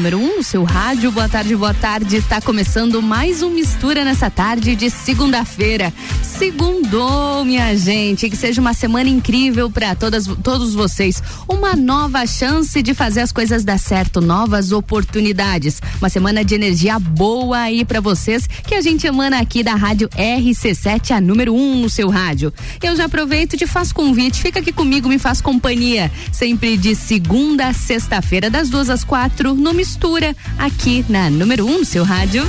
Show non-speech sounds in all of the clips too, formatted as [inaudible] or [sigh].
número 1 um, no seu rádio. Boa tarde, boa tarde. Está começando mais um Mistura nessa tarde de segunda-feira. Segundou, minha gente. Que seja uma semana incrível para todos vocês. Uma nova chance de fazer as coisas dar certo, novas oportunidades. Uma semana de energia boa aí para vocês que a gente emana aqui da Rádio RC7, a número 1 um no seu rádio. Eu já aproveito e te faço convite. Fica aqui comigo, me faz companhia. Sempre de segunda a sexta-feira, das duas às quatro, no Mistura, aqui na número 1 um, seu rádio.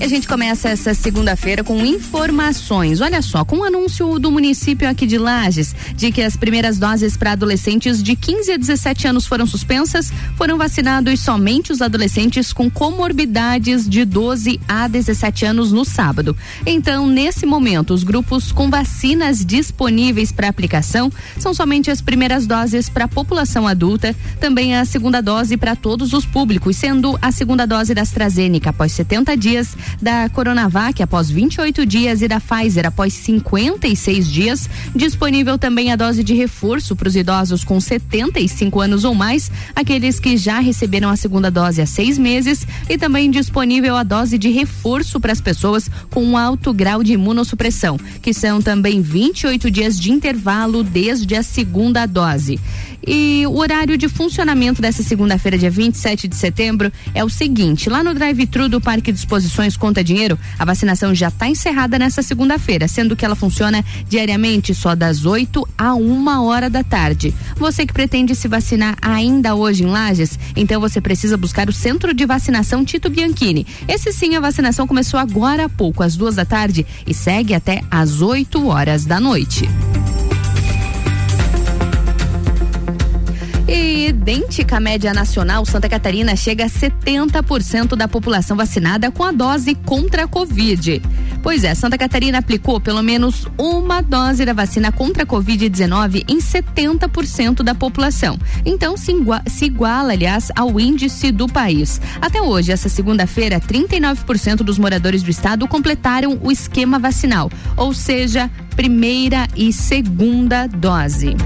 E a gente começa essa segunda-feira com informações. Olha só, com o anúncio do município aqui de Lages de que as primeiras doses para adolescentes de 15 a 17 anos foram suspensas, foram vacinados somente os adolescentes com comorbidades de 12 a 17 anos no sábado. Então, nesse momento, os grupos com vacinas disponíveis para aplicação são somente as primeiras doses para a população adulta, também a segunda dose para todos os públicos, sendo a segunda dose da AstraZeneca após 70 dias da Coronavac após 28 dias e da Pfizer após 56 dias. Disponível também a dose de reforço para os idosos com 75 anos ou mais, aqueles que já receberam a segunda dose há seis meses, e também disponível a dose de reforço para as pessoas com alto grau de imunossupressão, que são também 28 dias de intervalo desde a segunda dose. E o horário de funcionamento dessa segunda-feira, dia 27 de setembro, é o seguinte: lá no drive-thru do Parque de Exposições Conta Dinheiro, a vacinação já está encerrada nessa segunda-feira, sendo que ela funciona diariamente só das 8 a uma hora da tarde. Você que pretende se vacinar ainda hoje em Lages, então você precisa buscar o Centro de Vacinação Tito Bianchini. Esse sim, a vacinação começou agora há pouco, às duas da tarde, e segue até às 8 horas da noite. E idêntica à média nacional, Santa Catarina chega a 70% da população vacinada com a dose contra a Covid. Pois é, Santa Catarina aplicou pelo menos uma dose da vacina contra a Covid-19 em 70% da população. Então se, iguala, se iguala, aliás, ao índice do país. Até hoje, essa segunda-feira, 39% dos moradores do estado completaram o esquema vacinal, ou seja, primeira e segunda dose.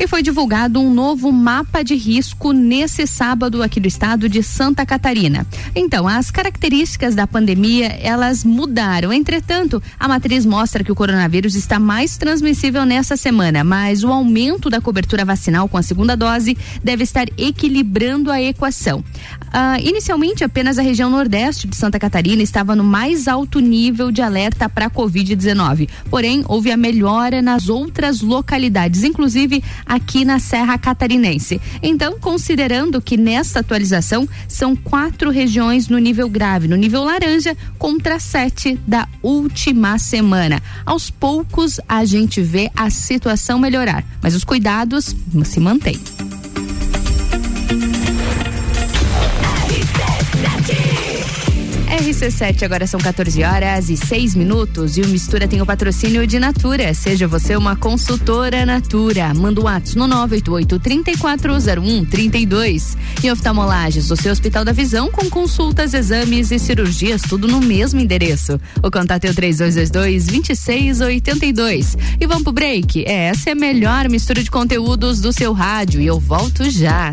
E foi divulgado um novo mapa de risco nesse sábado aqui do estado de Santa Catarina. Então, as características da pandemia, elas mudaram. Entretanto, a matriz mostra que o coronavírus está mais transmissível nessa semana, mas o aumento da cobertura vacinal com a segunda dose deve estar equilibrando a equação. Uh, inicialmente, apenas a região nordeste de Santa Catarina estava no mais alto nível de alerta para a Covid-19. Porém, houve a melhora nas outras localidades, inclusive aqui na Serra Catarinense. Então, considerando que nessa atualização são quatro regiões no nível grave, no nível laranja, contra sete da última semana. Aos poucos a gente vê a situação melhorar, mas os cuidados se mantêm. RC7, agora são 14 horas e 6 minutos e o Mistura tem o patrocínio de Natura. Seja você uma consultora Natura. Manda um ato no 988 3401 32. E oftalmolages, o seu Hospital da Visão com consultas, exames e cirurgias, tudo no mesmo endereço. O contato é o 3222 2682. E vamos pro break. É, essa é a melhor mistura de conteúdos do seu rádio e eu volto já.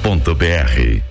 www.oftalmolages.br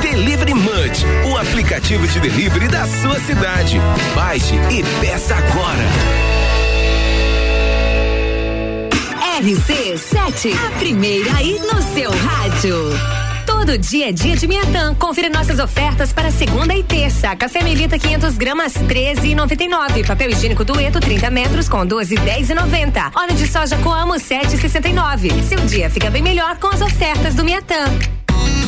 Delivery Munch, o aplicativo de delivery da sua cidade. Baixe e peça agora. RC7, a primeira aí no seu rádio. Todo dia é dia de Miatã. Confira nossas ofertas para segunda e terça. Café Melita 500 gramas 13,99. Papel higiênico Dueto 30 metros com 12 10,90. Óleo de soja Coamo 7,69. Seu dia fica bem melhor com as ofertas do Miatã.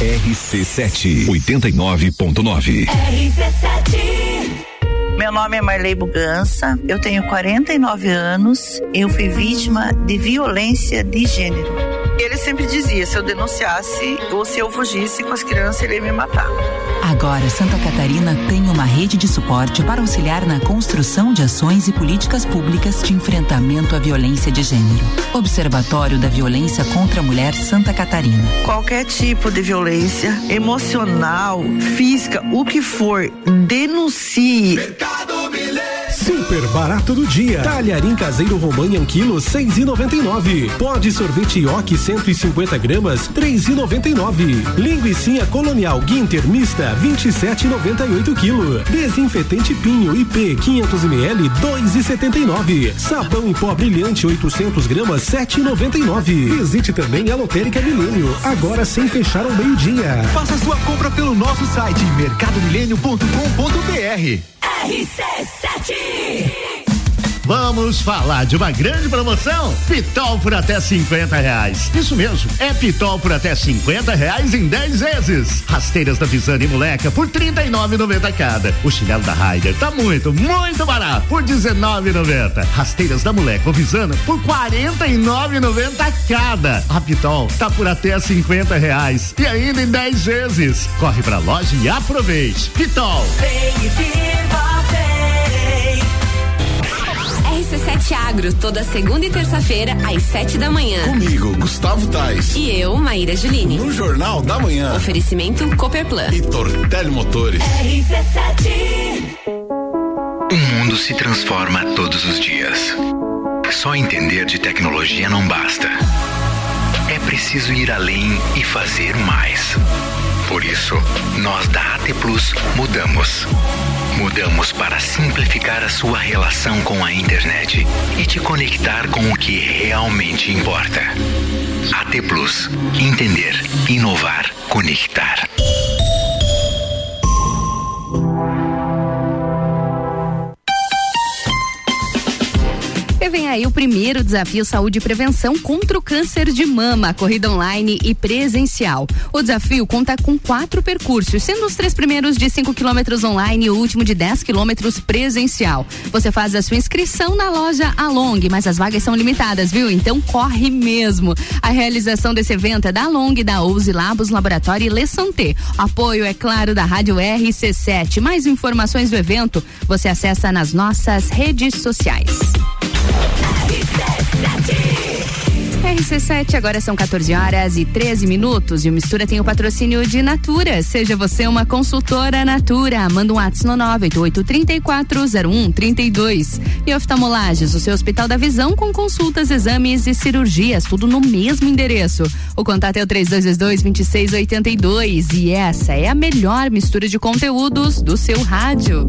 RC7 89.9. RC7 meu nome é Marley Bugança, eu tenho 49 anos, eu fui vítima de violência de gênero. Ele sempre dizia: se eu denunciasse ou se eu fugisse com as crianças, ele ia me matar. Agora, Santa Catarina tem uma rede de suporte para auxiliar na construção de ações e políticas públicas de enfrentamento à violência de gênero. Observatório da Violência contra a Mulher Santa Catarina. Qualquer tipo de violência, emocional, física, o que for, denuncie. Mercado Super barato do dia. Talharim caseiro romanha um quilo seis e noventa e nove. Pode sorvete Yoki 150 gramas três e noventa e nove. Linguiça colonial Guinter mista 27,98 kg. Desinfetante Pinho IP 500 ml 2,79. Sabão em pó brilhante 800 gramas 7,99. Visite também a Lotérica Milênio, agora sem fechar ao meio-dia. Faça sua compra pelo nosso site mercadomilênio.com.br. RC7 Vamos falar de uma grande promoção? Pitol por até 50 reais. Isso mesmo, é Pitol por até 50 reais em 10 vezes. Rasteiras da Visane e Moleca por 39,90 cada. O chinelo da Ryder tá muito, muito barato por 19,90. Rasteiras da Moleca ou Visana por 49,90 cada. A Pitol tá por até 50 reais e ainda em 10 vezes. Corre pra loja e aproveite. Pitol. Vem e viva. RC7 Agro, toda segunda e terça-feira, às sete da manhã. Comigo, Gustavo Tais. E eu, Maíra Juline. No Jornal da Manhã. Oferecimento Cooperplan. E Tortelli Motores. RC7. O mundo se transforma todos os dias. Só entender de tecnologia não basta. É preciso ir além e fazer mais. Por isso, nós da AT Plus mudamos Mudamos para simplificar a sua relação com a internet e te conectar com o que realmente importa. AT Plus. Entender, inovar, conectar. Aí o primeiro desafio Saúde e Prevenção contra o câncer de mama, corrida online e presencial. O desafio conta com quatro percursos, sendo os três primeiros de 5 quilômetros online e o último de 10 quilômetros presencial. Você faz a sua inscrição na loja Along, mas as vagas são limitadas, viu? Então corre mesmo. A realização desse evento é da Along, da Ouse Labos Laboratório e Le Santé. Apoio, é claro, da Rádio RC7. Mais informações do evento você acessa nas nossas redes sociais. RC7, agora são 14 horas e 13 minutos e o Mistura tem o patrocínio de Natura. Seja você uma consultora Natura. Manda um WhatsApp no 988-340132. E oftalmolages, o seu Hospital da Visão com consultas, exames e cirurgias, tudo no mesmo endereço. O contato é o 3222-2682 e essa é a melhor mistura de conteúdos do seu rádio.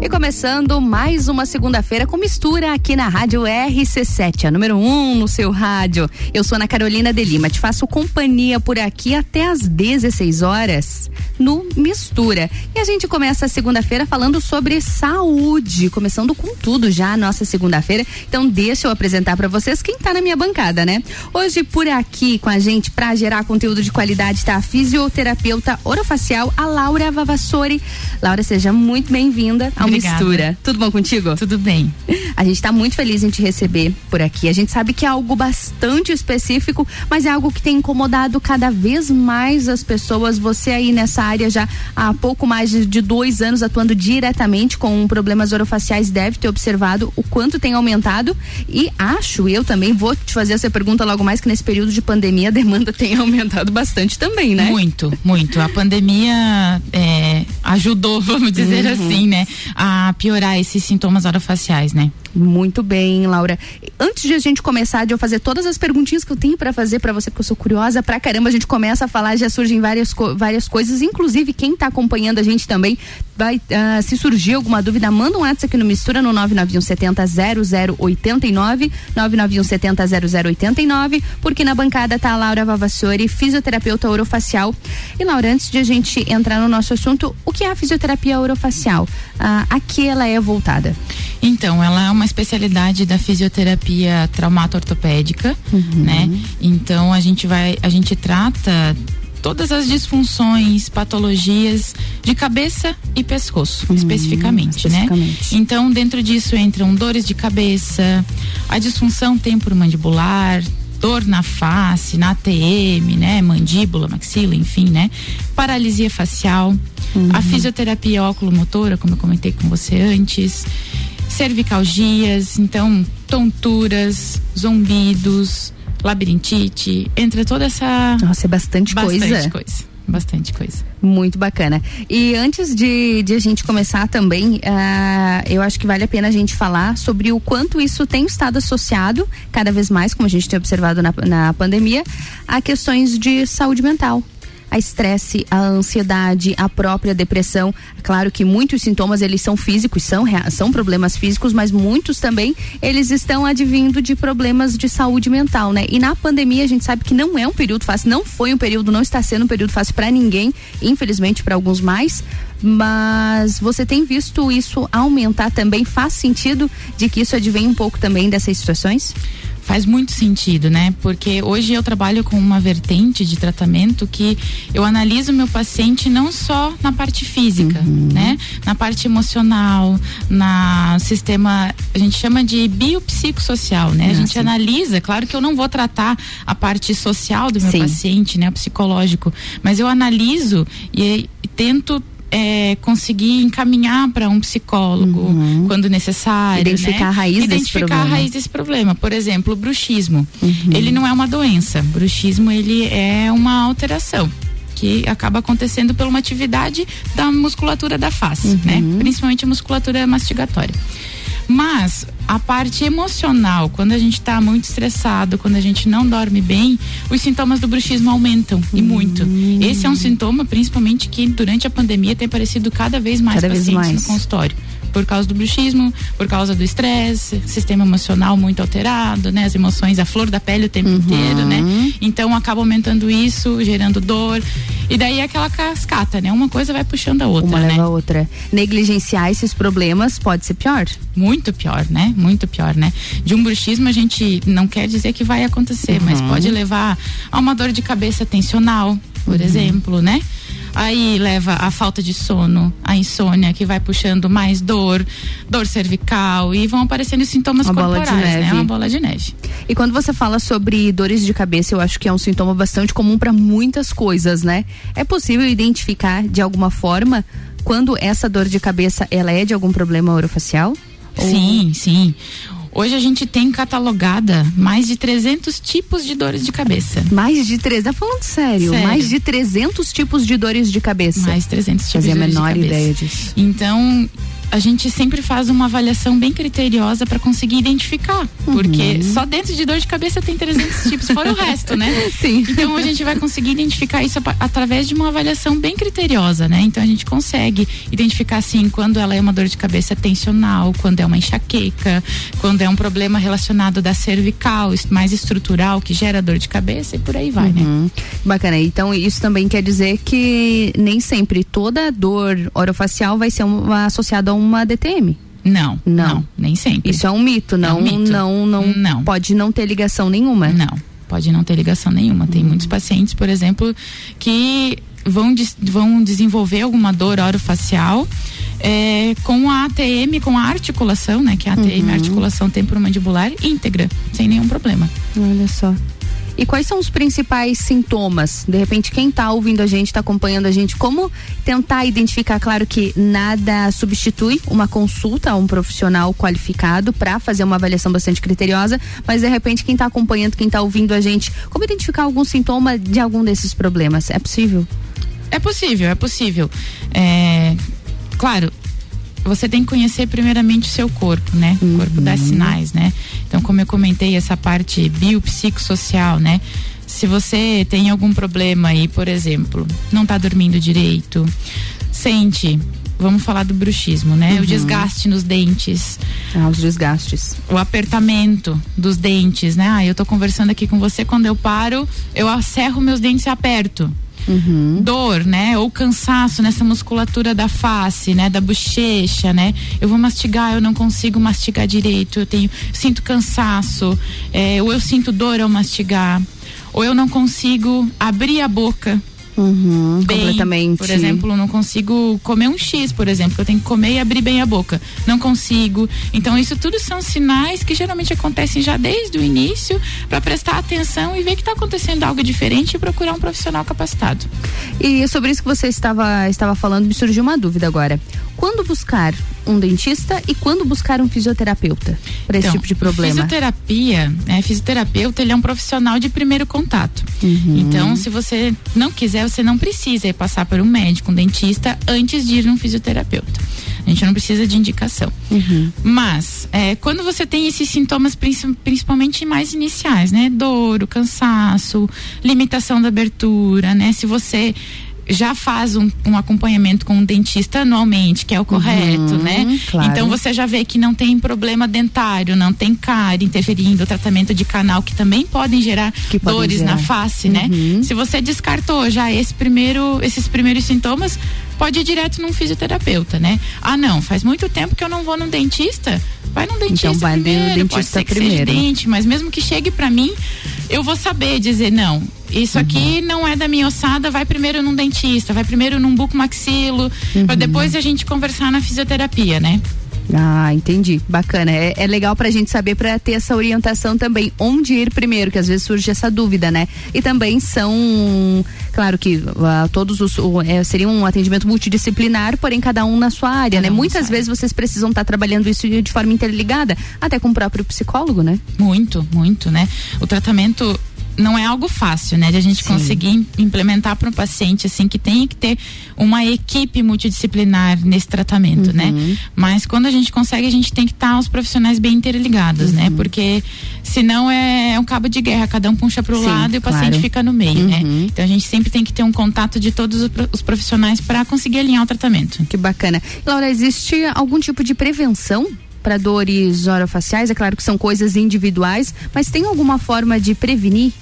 E começando mais uma segunda-feira com mistura aqui na Rádio RC7, a número 1 um no seu rádio. Eu sou Ana Carolina de Lima, te faço companhia por aqui até às 16 horas no Mistura. E a gente começa a segunda-feira falando sobre saúde, começando com tudo já a nossa segunda-feira. Então deixa eu apresentar para vocês quem tá na minha bancada, né? Hoje por aqui com a gente para gerar conteúdo de qualidade tá a fisioterapeuta orofacial, a Laura Vavassori. Laura, seja muito bem-vinda ao Obrigada. Mistura. Tudo bom contigo? Tudo bem. A gente está muito feliz em te receber por aqui. A gente sabe que é algo bastante específico, mas é algo que tem incomodado cada vez mais as pessoas. Você aí nessa área já há pouco mais de dois anos atuando diretamente com problemas orofaciais deve ter observado o quanto tem aumentado e acho, eu também vou te fazer essa pergunta logo mais que nesse período de pandemia a demanda [laughs] tem aumentado bastante também, né? Muito, muito. A pandemia é, ajudou, [laughs] vamos dizer uhum. assim, né? A piorar esses sintomas orofaciais, né? Muito bem, Laura. Antes de a gente começar, de eu fazer todas as perguntinhas que eu tenho para fazer para você, porque eu sou curiosa pra caramba, a gente começa a falar, já surgem várias, várias coisas, inclusive quem tá acompanhando a gente também, vai, uh, se surgir alguma dúvida, manda um WhatsApp aqui no Mistura no 99170 0089, 99170 0089, porque na bancada tá a Laura Vavassori, fisioterapeuta orofacial. E Laura, antes de a gente entrar no nosso assunto, o que é a fisioterapia orofacial? Uh, a que ela é voltada? Então, ela é uma especialidade da fisioterapia traumato-ortopédica, uhum. né? Então a gente vai, a gente trata todas as disfunções, patologias de cabeça e pescoço, uhum, especificamente, né? especificamente, né? Então, dentro disso entram dores de cabeça, a disfunção temporomandibular, dor na face, na ATM, né? Mandíbula, maxila, enfim, né? Paralisia facial, uhum. a fisioterapia óculo-motora, como eu comentei com você antes cervicalgias, então tonturas, zumbidos, labirintite, entra toda essa. Nossa, é bastante, bastante coisa. Bastante coisa. Bastante coisa. Muito bacana. E antes de, de a gente começar também, uh, eu acho que vale a pena a gente falar sobre o quanto isso tem estado associado, cada vez mais, como a gente tem observado na, na pandemia, a questões de saúde mental a estresse, a ansiedade, a própria depressão. Claro que muitos sintomas eles são físicos, são, são problemas físicos, mas muitos também eles estão advindo de problemas de saúde mental, né? E na pandemia a gente sabe que não é um período fácil, não foi um período, não está sendo um período fácil para ninguém, infelizmente para alguns mais, mas você tem visto isso aumentar também? Faz sentido de que isso advém um pouco também dessas situações? Faz muito sentido, né? Porque hoje eu trabalho com uma vertente de tratamento que eu analiso meu paciente não só na parte física, uhum. né? Na parte emocional, na sistema, a gente chama de biopsicossocial, né? a gente analisa, claro que eu não vou tratar a parte social do meu Sim. paciente, né? O psicológico, mas eu analiso e, e tento é, conseguir encaminhar para um psicólogo uhum. quando necessário. Identificar né? a raiz Identificar desse problema. a raiz desse problema. Por exemplo, o bruxismo. Uhum. Ele não é uma doença. Bruxismo ele é uma alteração que acaba acontecendo por uma atividade da musculatura da face, uhum. né? Principalmente a musculatura mastigatória. Mas a parte emocional, quando a gente está muito estressado, quando a gente não dorme bem, os sintomas do bruxismo aumentam e muito. Hum. Esse é um sintoma, principalmente, que durante a pandemia tem aparecido cada vez mais cada pacientes vez mais. no consultório por causa do bruxismo, por causa do estresse, sistema emocional muito alterado, né? As emoções, a flor da pele o tempo uhum. inteiro, né? Então acaba aumentando isso, gerando dor. E daí é aquela cascata, né? Uma coisa vai puxando a outra, Uma né? leva a outra. Negligenciar esses problemas pode ser pior? Muito pior, né? Muito pior, né? De um bruxismo a gente não quer dizer que vai acontecer, uhum. mas pode levar a uma dor de cabeça tensional, por uhum. exemplo, né? Aí leva a falta de sono, a insônia, que vai puxando mais dor, dor cervical e vão aparecendo os sintomas Uma bola de corporais, né? neve. Uma bola de neve. E quando você fala sobre dores de cabeça, eu acho que é um sintoma bastante comum para muitas coisas, né? É possível identificar de alguma forma quando essa dor de cabeça ela é de algum problema orofacial? Sim, sim. Hoje a gente tem catalogada mais de 300 tipos de dores de cabeça. Mais de 300, tá falando sério? Sério. Mais de 300 tipos de dores de cabeça. Mais 300 tipos Fazia de a dores de menor cabeça. ideia disso. Então, a gente sempre faz uma avaliação bem criteriosa para conseguir identificar, Uhum. porque só dentro de dor de cabeça tem 300 tipos, fora o resto, né? [laughs] Sim. Então a gente vai conseguir identificar isso através de uma avaliação bem criteriosa, né? Então a gente consegue identificar assim quando ela é uma dor de cabeça tensional, quando é uma enxaqueca, quando é um problema relacionado da cervical, mais estrutural que gera dor de cabeça e por aí vai, né? Uhum. Bacana. Então, isso também quer dizer que nem sempre toda dor orofacial vai ser uma, associada a uma DTM. Não, não, nem sempre. Isso é um mito, não, um mito. não, não, Não. pode não ter ligação nenhuma. Não, pode não ter ligação nenhuma. Tem muitos pacientes, por exemplo, que vão, des- vão desenvolver alguma dor orofacial é, com a ATM, com a articulação, né? Que é a ATM, Uhum. articulação temporomandibular íntegra, sem nenhum problema. Olha só. E quais são os principais sintomas? De repente, quem está ouvindo a gente, está acompanhando a gente, como tentar identificar? Claro que nada substitui uma consulta a um profissional qualificado para fazer uma avaliação bastante criteriosa, mas de repente, quem está acompanhando, quem está ouvindo a gente, como identificar algum sintoma de algum desses problemas? É possível? É possível, é possível. É, claro, você tem que conhecer primeiramente o seu corpo, né? O corpo dá sinais, né? Então, como eu comentei, essa parte biopsicossocial, né? Se você tem algum problema aí, por exemplo, não tá dormindo direito, sente, vamos falar do bruxismo, né? Uhum. O desgaste nos dentes. Ah, os desgastes. O apertamento dos dentes, né? Ah, eu tô conversando aqui com você, quando eu paro, eu acerro meus dentes e aperto. Dor, né? Ou cansaço nessa musculatura da face, né? Da bochecha, né? Eu vou mastigar, eu não consigo mastigar direito, eu tenho, sinto cansaço, é, ou eu sinto dor ao mastigar, ou eu não consigo abrir a boca. Uhum, bem. completamente. Por exemplo, não consigo comer um X, por exemplo, que eu tenho que comer e abrir bem a boca. Não consigo. Então, isso tudo são sinais que geralmente acontecem já desde o início para prestar atenção e ver que está acontecendo algo diferente e procurar um profissional capacitado. E sobre isso que você estava, estava falando, me surgiu uma dúvida agora. Quando buscar um dentista e quando buscar um fisioterapeuta para esse Então, tipo de problema? Fisioterapia, né? Fisioterapeuta, ele é um profissional de primeiro contato. Uhum. Então, se você não quiser, você não precisa ir passar por um médico, um dentista, antes de ir num fisioterapeuta. A gente não precisa de indicação. Uhum. Mas, é, quando você tem esses sintomas, princi- principalmente mais iniciais, né? Dor, cansaço, limitação da abertura, né? Se você já faz um, um acompanhamento com um dentista anualmente, que é o correto, Uhum, né? claro. Então você já vê que não tem problema dentário, não tem cárie interferindo, tratamento de canal que também podem gerar Que podem dores gerar. na face, né? Se você descartou já esse primeiro, esses primeiros sintomas, pode ir direto num fisioterapeuta, né? Ah, não, faz muito tempo que eu não vou num dentista. Vai num dentista Então vai no primeiro, pode dentista ser que seja primeiro. dente, mas mesmo que chegue pra mim, eu vou saber dizer não. Isso aqui não é da minha ossada, vai primeiro num dentista, vai primeiro num bucomaxilo, pra depois a gente conversar na fisioterapia, né? Ah, entendi. Bacana. É, é legal pra gente saber pra ter essa orientação também. Onde ir primeiro, que às vezes surge essa dúvida, né? E também são, claro que ah, todos os. é, seria um atendimento multidisciplinar, porém cada um na sua área, né? um Muitas vezes vocês precisam estar trabalhando isso de forma interligada, até com o próprio psicólogo, né? Muito, muito, né? O tratamento não é algo fácil, né? De a gente Sim. conseguir im- implementar para um paciente assim que tem que ter uma equipe multidisciplinar nesse tratamento, né? Mas quando a gente consegue, a gente tem que estar os profissionais bem interligados, né? Porque senão é, é um cabo de guerra, cada um puxa para o lado e o paciente claro. fica no meio, né? Então a gente sempre tem que ter um contato de todos os profissionais para conseguir alinhar o tratamento. Que bacana. Laura, existe algum tipo de prevenção para dores orofaciais? É claro que são coisas individuais, mas tem alguma forma de prevenir?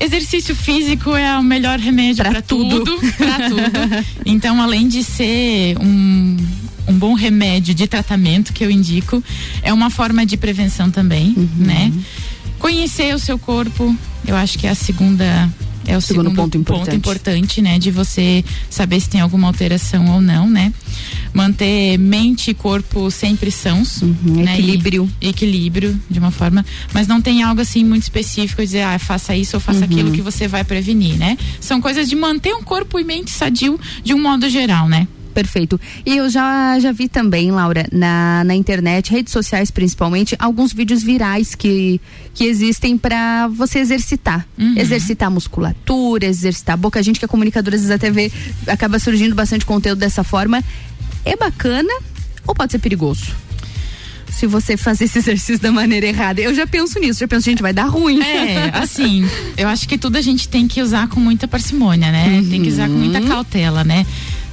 Exercício físico é o melhor remédio para tudo, para [laughs] tudo. Então, além de ser um, um bom remédio de tratamento que eu indico, é uma forma de prevenção também, né? Conhecer o seu corpo, eu acho que é a segunda é o segundo, segundo ponto, importante. ponto importante, né? De você saber se tem alguma alteração ou não, né? Manter mente e corpo sempre sãos. Uhum, né? Equilíbrio. E, equilíbrio, de uma forma. Mas não tem algo assim muito específico, dizer, ah, faça isso ou faça uhum. aquilo que você vai prevenir, né? São coisas de manter um corpo e mente sadio de um modo geral, né? Perfeito. E eu já, já vi também, Laura, na, na internet, redes sociais principalmente, alguns vídeos virais que, que existem para você exercitar. Uhum. Exercitar a musculatura, exercitar a boca. A gente que é comunicadora, às vezes até vê, acaba surgindo bastante conteúdo dessa forma. É bacana ou pode ser perigoso? Se você fazer esse exercício da maneira errada. Eu já penso nisso, já penso, gente, vai dar ruim. É, assim, eu acho que tudo a gente tem que usar com muita parcimônia, né? Uhum. Tem que usar com muita cautela, né?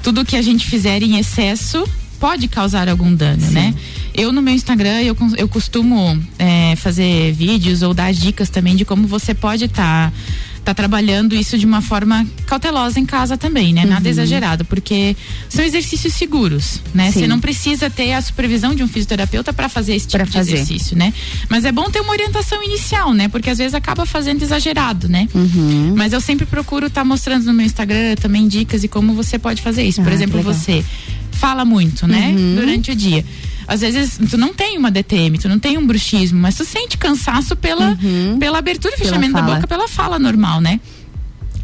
tudo que a gente fizer em excesso pode causar algum dano, Sim. né? Eu no meu Instagram eu, eu costumo é, fazer vídeos ou dar dicas também de como você pode estar tá tá trabalhando isso de uma forma cautelosa em casa também, né? Nada uhum. exagerado, porque são exercícios seguros, né? Você não precisa ter a supervisão de um fisioterapeuta para fazer esse tipo pra de fazer. exercício, né? Mas é bom ter uma orientação inicial, né? Porque às vezes acaba fazendo exagerado, né? Uhum. Mas eu sempre procuro estar tá mostrando no meu Instagram também dicas e como você pode fazer isso. Por ah, exemplo, você fala muito, né? Uhum. Durante o dia às vezes tu não tem uma DTM, tu não tem um bruxismo, mas tu sente cansaço pela, uhum. pela abertura e fechamento da boca, pela fala normal, né?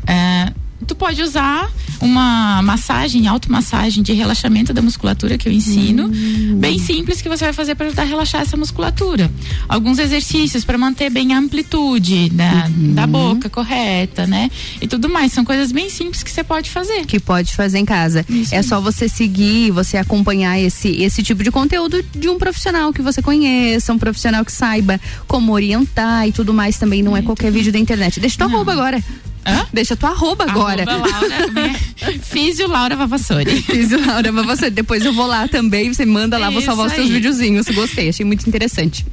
É, tu pode usar uma massagem, automassagem de relaxamento da musculatura que eu ensino, hum. bem simples que você vai fazer para ajudar a relaxar essa musculatura. Alguns exercícios para manter bem a amplitude da, uhum. da boca correta, né? E tudo mais. São coisas bem simples que você pode fazer. Que pode fazer em casa. Isso é só você seguir, você acompanhar esse, esse tipo de conteúdo de um profissional que você conheça, um profissional que saiba como orientar e tudo mais também. Não é, é qualquer vídeo da internet. Deixa tua roupa agora. Hã? Deixa tua arroba agora. Arroba Laura, [laughs] Físio Laura Vavassori. Físio Laura Vavassori. Depois eu vou lá também, você manda lá, vou salvar os teus videozinhos. Gostei, achei muito interessante.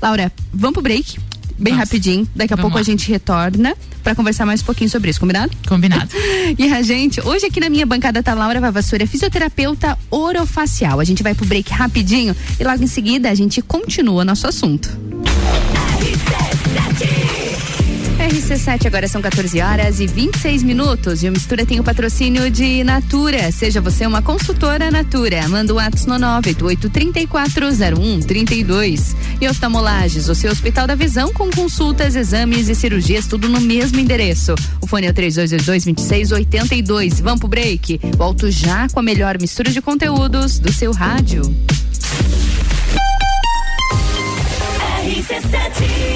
Laura, vamos pro break? Bem Nossa. rapidinho. Daqui a Vamos pouco lá. a gente retorna para conversar mais um pouquinho sobre isso, combinado? Combinado. [laughs] e a gente, hoje aqui na minha bancada tá Laura Vavassori, fisioterapeuta orofacial. A gente vai pro break rapidinho e logo em seguida a gente continua nosso assunto. RC7, agora são 14 horas e 26 minutos. E o Mistura tem o patrocínio de Natura. Seja você uma consultora Natura. Manda o ato no 988340132. E oftalmolages, o seu Hospital da Visão com consultas, exames e cirurgias, tudo no mesmo endereço. O fone é o 3222-2682. Vamos pro break. Volto já com a melhor mistura de conteúdos do seu rádio. RC7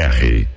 R.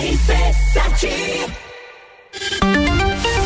RC7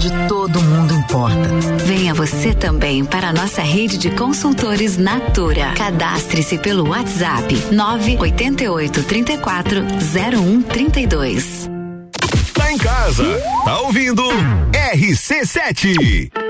Onde todo mundo porta. Venha você também para a nossa rede de consultores Natura. Cadastre-se pelo WhatsApp 988 34 0132. Tá em casa, tá ouvindo RC7.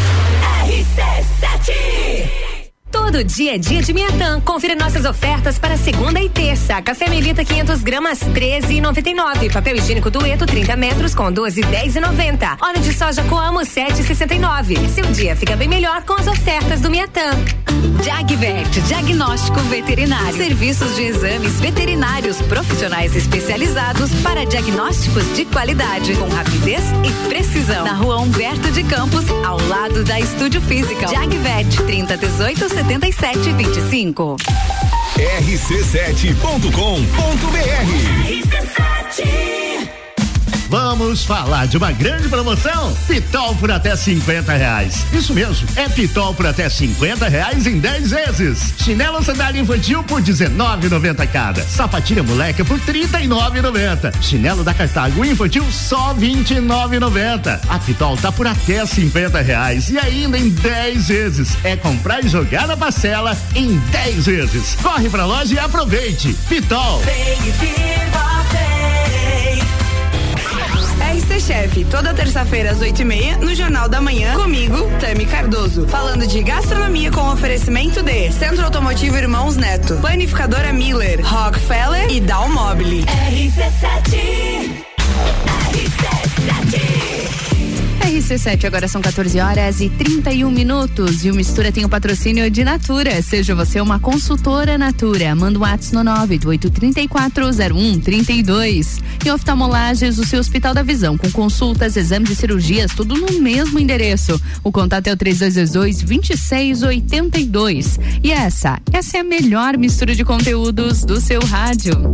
Todo dia é dia de Miatã. Confira nossas ofertas para segunda e terça. Café Melita 500 gramas 13,99. Papel higiênico Dueto 30 metros com 12,10,90. Óleo de soja Coamo 7,69. Seu dia fica bem melhor com as ofertas do Miatã. Jagvet, diagnóstico veterinário. Serviços de exames veterinários profissionais especializados para diagnósticos de qualidade, com rapidez e precisão. Na rua Humberto de Campos, ao lado da Estúdio Física. Jagvet, 30 18 77 25. rc7.com.br Vamos falar de uma grande promoção? Pitol por até 50 reais. Isso mesmo, é Pitol por até 50 reais em 10 vezes. Chinelo sandália infantil por 19,90 cada. Sapatilha moleca por 39,90. Chinelo da Cartago infantil só 29,90. A Pitol tá por até 50 reais e ainda em 10 vezes. É comprar e jogar na parcela em 10 vezes. Corre pra loja e aproveite. Pitol. RC Chef, toda terça-feira às oito e meia, no Jornal da Manhã, comigo, Tami Cardoso. Falando de gastronomia com oferecimento de Centro Automotivo Irmãos Neto, Planificadora Miller, Rockefeller e Dalmobile. RC7 RC7, agora são 14 horas e 31 minutos. E o Mistura tem o patrocínio de Natura. Seja você uma consultora Natura. Manda um WhatsApp no 988340132. E oftalmolages, o seu Hospital da Visão, com consultas, exames e cirurgias, tudo no mesmo endereço. O contato é o 3222-2682. E essa, essa é a melhor mistura de conteúdos do seu rádio.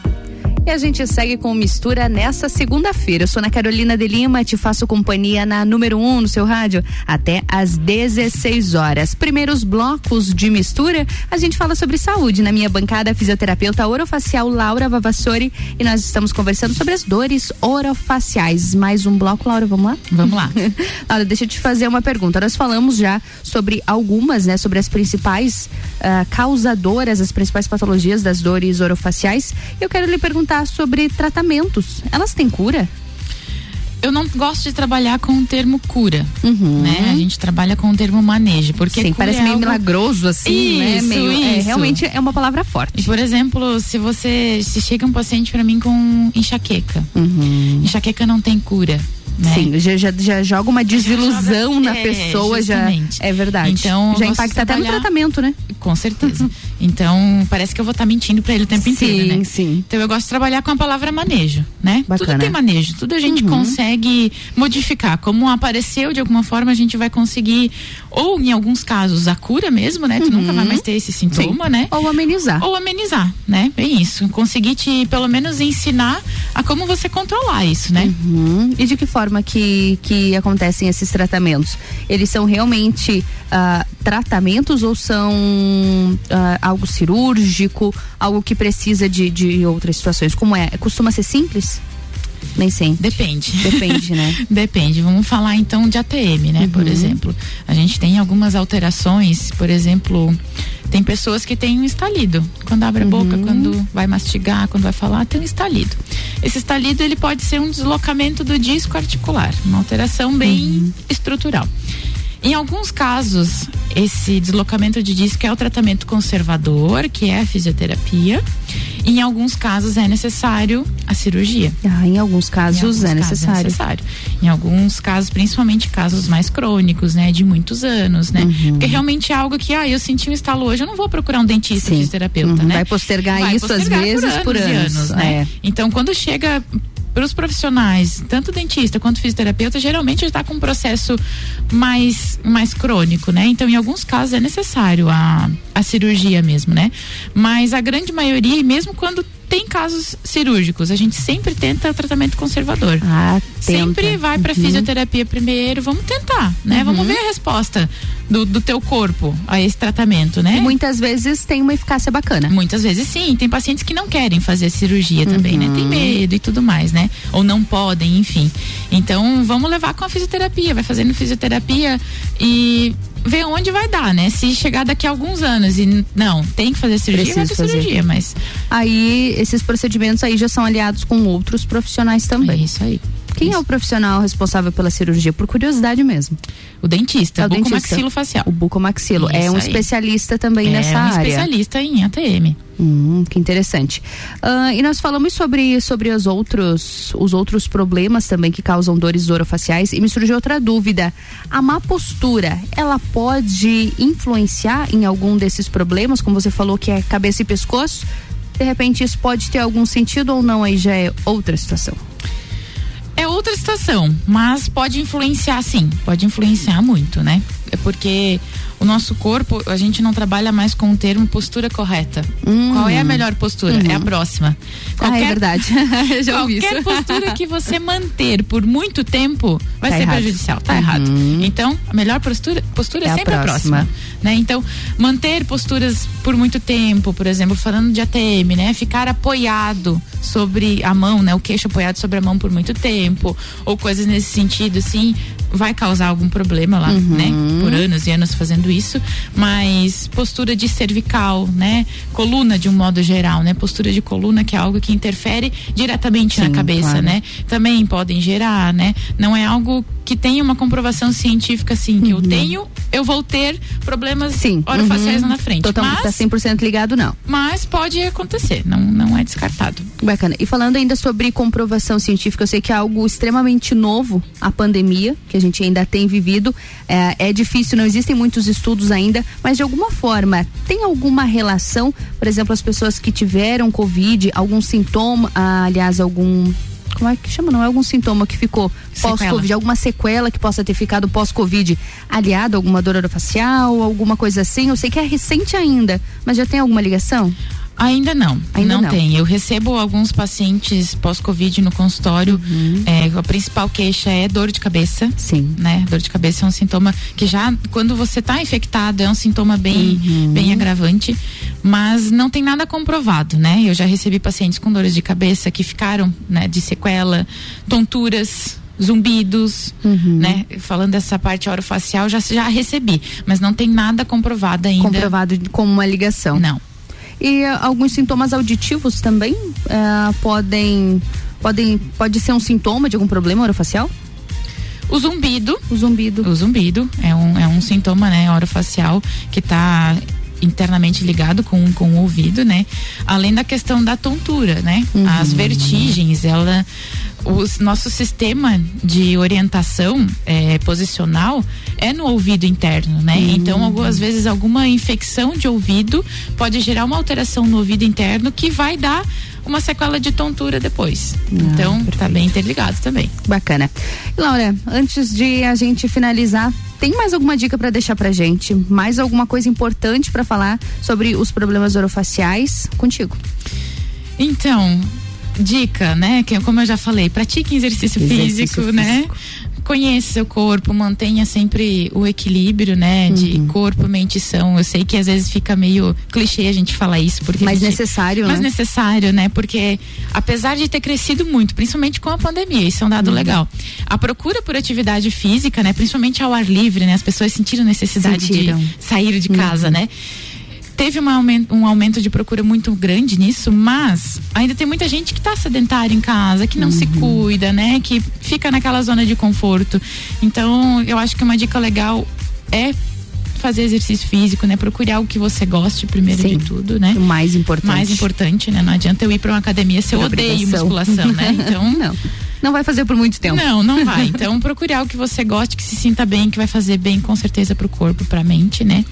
E a gente segue com mistura nessa segunda-feira. Eu sou Ana Carolina de Lima, te faço companhia na número 1 um no seu rádio até às 16 horas. Primeiros blocos de mistura, a gente fala sobre saúde. Na minha bancada, a fisioterapeuta orofacial Laura Vavassori e nós estamos conversando sobre as dores orofaciais. Mais um bloco, Laura, vamos lá? Vamos lá. [laughs] Laura, deixa eu te fazer uma pergunta. Nós falamos já sobre algumas, né, sobre as principais uh, causadoras, as principais patologias das dores orofaciais. Eu quero lhe perguntar sobre tratamentos. Elas têm cura? Eu não gosto de trabalhar com o termo cura, Uhum. né? A gente trabalha com o termo manejo, porque Sim, cura parece é meio algo- milagroso assim, né? Isso, Meio, é, isso. realmente é uma palavra forte. E, por exemplo, se você se chega um paciente para mim com enxaqueca, enxaqueca não tem cura. Né? Sim, já, já, já joga uma desilusão na É, pessoa, já justamente. é verdade. Então, já impacta até no tratamento, né? Com certeza. [laughs] Então, parece que eu vou estar mentindo para ele o tempo Sim, inteiro, né? sim. Então, eu gosto de trabalhar com a palavra manejo, né? Bacana. Tudo tem manejo, tudo a gente Uhum. consegue modificar. Como apareceu de alguma forma, a gente vai conseguir, ou em alguns casos, a cura mesmo, né? Tu nunca vai mais ter esse sintoma, né? Ou amenizar. Ou amenizar, né? Bem isso. Conseguir te, pelo menos, ensinar a como você controlar isso, né? Uhum. E de que forma que, que acontecem esses tratamentos? Eles são realmente ah, tratamentos ou são ah, algo cirúrgico, algo que precisa de, de outras situações? Como é? Costuma ser simples? Nem sim. Depende. Depende, né? [laughs] Depende. Vamos falar então de ATM, né? Uhum. Por exemplo, a gente tem algumas alterações, por exemplo, tem pessoas que têm um estalido. Quando abre a uhum. boca, quando vai mastigar, quando vai falar, tem um estalido. Esse estalido ele pode ser um deslocamento do disco articular, uma alteração bem uhum. estrutural. Em alguns casos, esse deslocamento de disco é o tratamento conservador, que é a fisioterapia. Em alguns casos é necessário a cirurgia. Ah, em alguns casos, em alguns é, casos necessário. é necessário. Em alguns casos, principalmente casos mais crônicos, né, de muitos anos, né? Uhum. Porque realmente é algo que, ah, eu senti um estalo hoje, eu não vou procurar um dentista, Sim. fisioterapeuta, uhum. né? Vai postergar Vai isso postergar às vezes por anos, por anos, anos né? É. Então, quando chega para os profissionais, tanto dentista quanto fisioterapeuta, geralmente está com um processo mais, mais crônico, né? Então, em alguns casos é necessário a, a cirurgia mesmo, né? Mas a grande maioria, mesmo quando tem casos cirúrgicos, a gente sempre tenta tratamento conservador. Ah, sempre vai para uhum. fisioterapia primeiro, vamos tentar, né? Uhum. Vamos ver a resposta do, do teu corpo a esse tratamento, né? E muitas vezes tem uma eficácia bacana. Muitas vezes sim, tem pacientes que não querem fazer cirurgia uhum. também, né? Tem uhum. medo e tudo mais, né? Ou não podem, enfim. Então, vamos levar com a fisioterapia, vai fazendo fisioterapia e ver onde vai dar, né? Se chegar daqui a alguns anos e não, tem que fazer cirurgia, Preciso vai fazer cirurgia, mas aí esses procedimentos aí já são aliados com outros profissionais também. É isso aí. Quem é o profissional responsável pela cirurgia? Por curiosidade mesmo. O dentista, é o bucomaxilofacial. O bucomaxilo. Isso é um aí. especialista também é nessa um área. especialista em ATM. Hum, que interessante. Uh, e nós falamos sobre, sobre os, outros, os outros problemas também que causam dores orofaciais. E me surgiu outra dúvida. A má postura, ela pode influenciar em algum desses problemas? Como você falou que é cabeça e pescoço. De repente isso pode ter algum sentido ou não? Aí já é outra situação. É outra situação, mas pode influenciar sim, pode influenciar muito, né? É porque o nosso corpo, a gente não trabalha mais com o termo postura correta. Hum. Qual é a melhor postura? Uhum. É a próxima. Qualquer, ah, é verdade. [laughs] Já qualquer postura que você manter por muito tempo vai tá ser errado. prejudicial. Tá uhum. errado. Então, a melhor postura, postura é, é sempre a próxima. a próxima. Né? Então, manter posturas por muito tempo, por exemplo, falando de ATM, né? Ficar apoiado sobre a mão, né? O queixo apoiado sobre a mão por muito tempo, ou coisas nesse sentido, assim, vai causar algum problema lá, uhum. né? Por anos e anos fazendo isso, mas postura de cervical, né? Coluna de um modo geral, né? Postura de coluna que é algo que interfere diretamente Sim, na cabeça, claro. né? Também podem gerar, né? Não é algo que tenha uma comprovação científica assim, que uhum. eu tenho, eu vou ter problemas Sim. orofaciais uhum. na frente. Total, mas, tá 100% ligado não. Mas pode acontecer, não não é descartado. Bacana. E falando ainda sobre comprovação científica, eu sei que é algo extremamente novo, a pandemia, que a gente ainda tem vivido. É, é difícil, não existem muitos estudos ainda, mas de alguma forma, tem alguma relação, por exemplo, as pessoas que tiveram Covid, algum sintoma, ah, aliás, algum como é que chama? Não é algum sintoma que ficou pós-Covid, alguma sequela que possa ter ficado pós-Covid, aliado a alguma dor orofacial, alguma coisa assim? Eu sei que é recente ainda, mas já tem alguma ligação? Ainda não, Ainda não, não, tem. Eu recebo alguns pacientes pós-Covid no consultório. Uhum. É, a principal queixa é dor de cabeça. Sim. Né? Dor de cabeça é um sintoma que já, quando você está infectado, é um sintoma bem, uhum. bem agravante. Mas não tem nada comprovado, né? Eu já recebi pacientes com dores de cabeça que ficaram, né, de sequela, tonturas, zumbidos, uhum. né? Falando dessa parte orofacial, já já recebi, mas não tem nada comprovado ainda. Comprovado como uma ligação. Não. E uh, alguns sintomas auditivos também uh, podem, podem, pode ser um sintoma de algum problema orofacial? O zumbido. O zumbido. O zumbido é um, é um sintoma, né, orofacial que está internamente ligado com, com o ouvido, né? Além da questão da tontura, né? Uhum. As vertigens, ela o nosso sistema de orientação é, posicional é no ouvido interno, né? Uhum. Então, algumas vezes, alguma infecção de ouvido pode gerar uma alteração no ouvido interno que vai dar uma sequela de tontura depois. Ah, então, perfeito. tá bem interligado também. Bacana. Laura, antes de a gente finalizar, tem mais alguma dica para deixar pra gente? Mais alguma coisa importante para falar sobre os problemas orofaciais? Contigo. Então, dica, né? Que como eu já falei, pratique exercício, exercício físico, físico, né? Conheça seu corpo, mantenha sempre o equilíbrio, né? De uhum. corpo, mente e são. Eu sei que às vezes fica meio clichê a gente falar isso, porque. Mais gente, necessário, mais né? Mais necessário, né? Porque apesar de ter crescido muito, principalmente com a pandemia, isso é um dado uhum. legal. A procura por atividade física, né? Principalmente ao ar livre, né? As pessoas sentiram necessidade Sentiram. de sair de casa, uhum. né? Teve um aumento, um aumento de procura muito grande nisso, mas ainda tem muita gente que está sedentária em casa, que não uhum. se cuida, né? Que fica naquela zona de conforto. Então, eu acho que uma dica legal é fazer exercício físico, né? Procurar o que você goste primeiro Sim, de tudo, né? O mais importante. Mais importante, né? Não adianta eu ir para uma academia se eu odeio musculação, né? [laughs] Então, não. Não vai fazer por muito tempo. Não, não [laughs] vai. Então, procurar o que você goste, que se sinta bem, que vai fazer bem com certeza pro corpo, pra mente, né?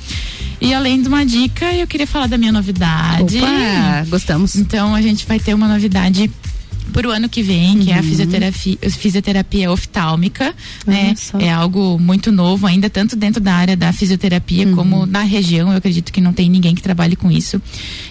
E além de uma dica, eu queria falar da minha novidade. Opa, gostamos. Então a gente vai ter uma novidade para o ano que vem, uhum. que é a uhum. fisioterapia, fisioterapia oftálmica, né? É algo muito novo ainda, tanto dentro da área da fisioterapia uhum. como na região. Eu acredito que não tem ninguém que trabalhe com isso.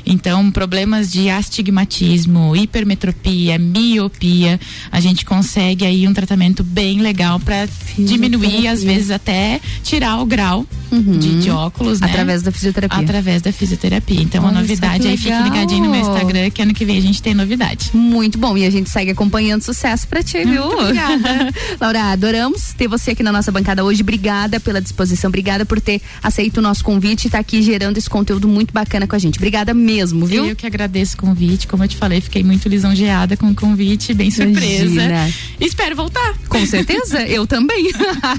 Então, problemas de astigmatismo, hipermetropia, miopia, a gente consegue aí um tratamento bem legal para diminuir, às vezes até tirar o grau uhum. de, de, óculos, né? Através da fisioterapia. Através da fisioterapia. Então, Olha, uma novidade aí, fique ligadinho no meu Instagram, que ano que vem a gente tem novidade. Muito bom. E a gente segue acompanhando sucesso pra ti, viu? Muito obrigada. [laughs] Laura, adoramos ter você aqui na nossa bancada hoje. Obrigada pela disposição, obrigada por ter aceito o nosso convite e estar tá aqui gerando esse conteúdo muito bacana com a gente. Obrigada mesmo, viu? Eu que agradeço o convite. Como eu te falei, fiquei muito lisonjeada com o convite, bem surpresa. Imagina. Espero voltar. Com certeza, eu também.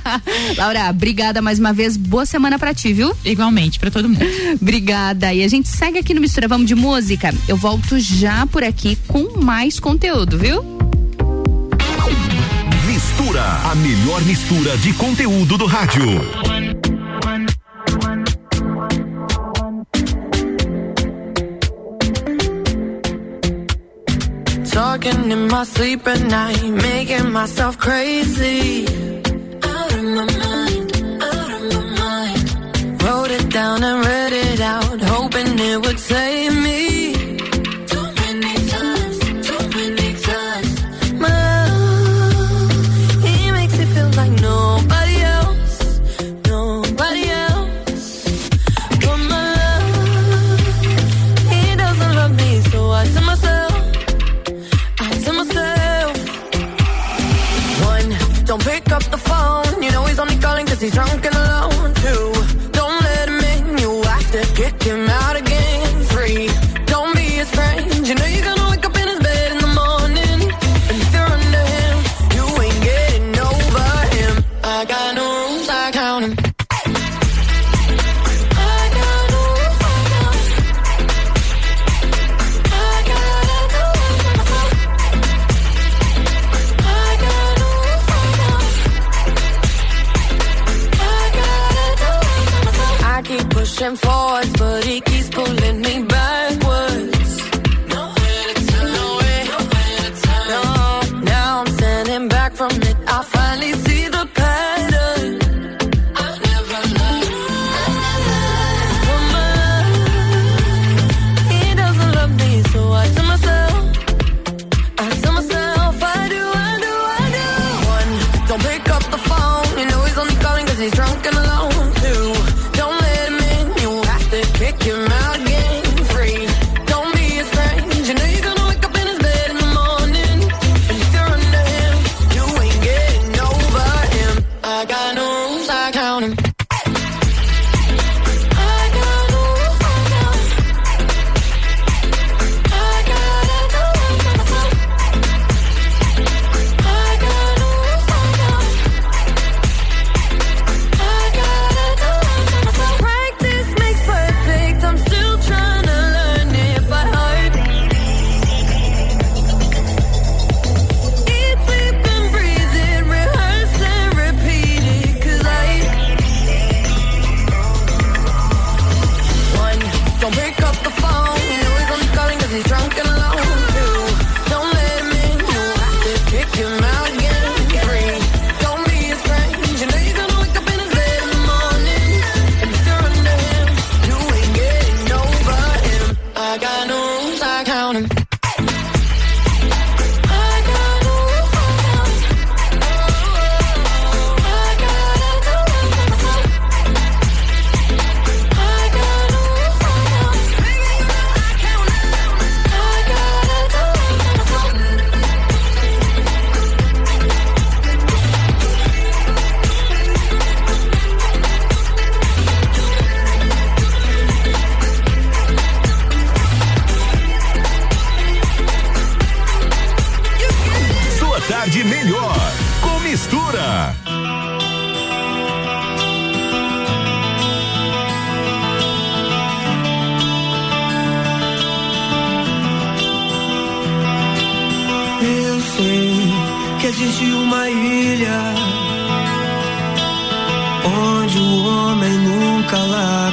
[laughs] Laura, obrigada mais uma vez. Boa semana pra ti, viu? Igualmente, pra todo mundo. obrigada. E a gente segue aqui no Mistura Vamos de Música. Eu volto já por aqui com mais conteúdo conteúdo, viu? Mistura, a melhor mistura de conteúdo do rádio. Talking in my sleep at night, making myself crazy. Out of my mind, out of my mind. Wrote it down and read it out, hoping it would save me. and forth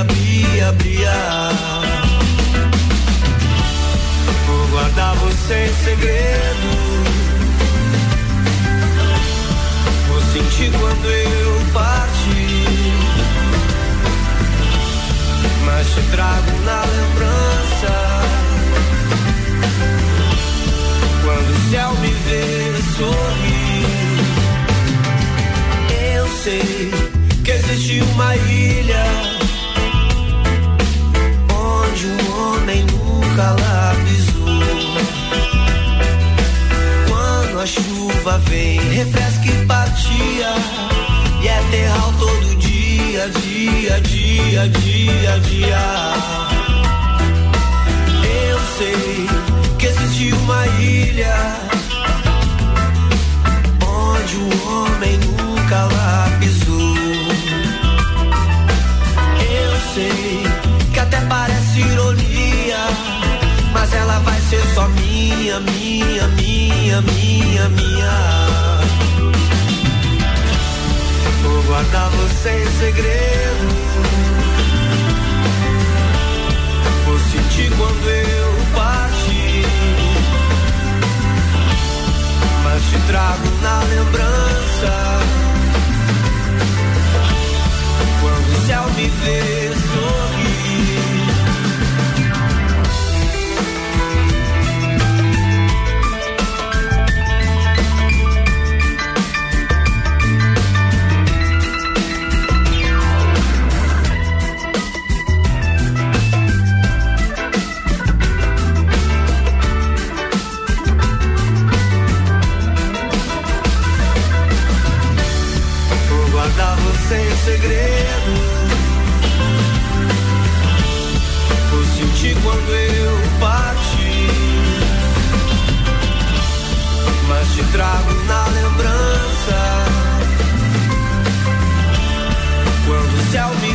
abria, abria, abria. Vou guardar você em segredo. Vou sentir quando eu partir. Mas te trago na lembrança. Quando o céu me vê sorrir, eu sei que existe uma ilha nunca lá pisou. Quando a chuva vem, refresca e partia, e é terral todo dia, dia, dia, dia, dia. Eu sei que existe uma ilha onde o homem nunca lá pisou. Ela vai ser só minha, minha, minha, minha, minha. Vou guardar você em segredo. Vou sentir quando eu partir. Mas te trago na lembrança. Quando o céu me vê sorrir. Segredo. Vou sentir quando eu partir. Mas te trago na lembrança. Quando o céu me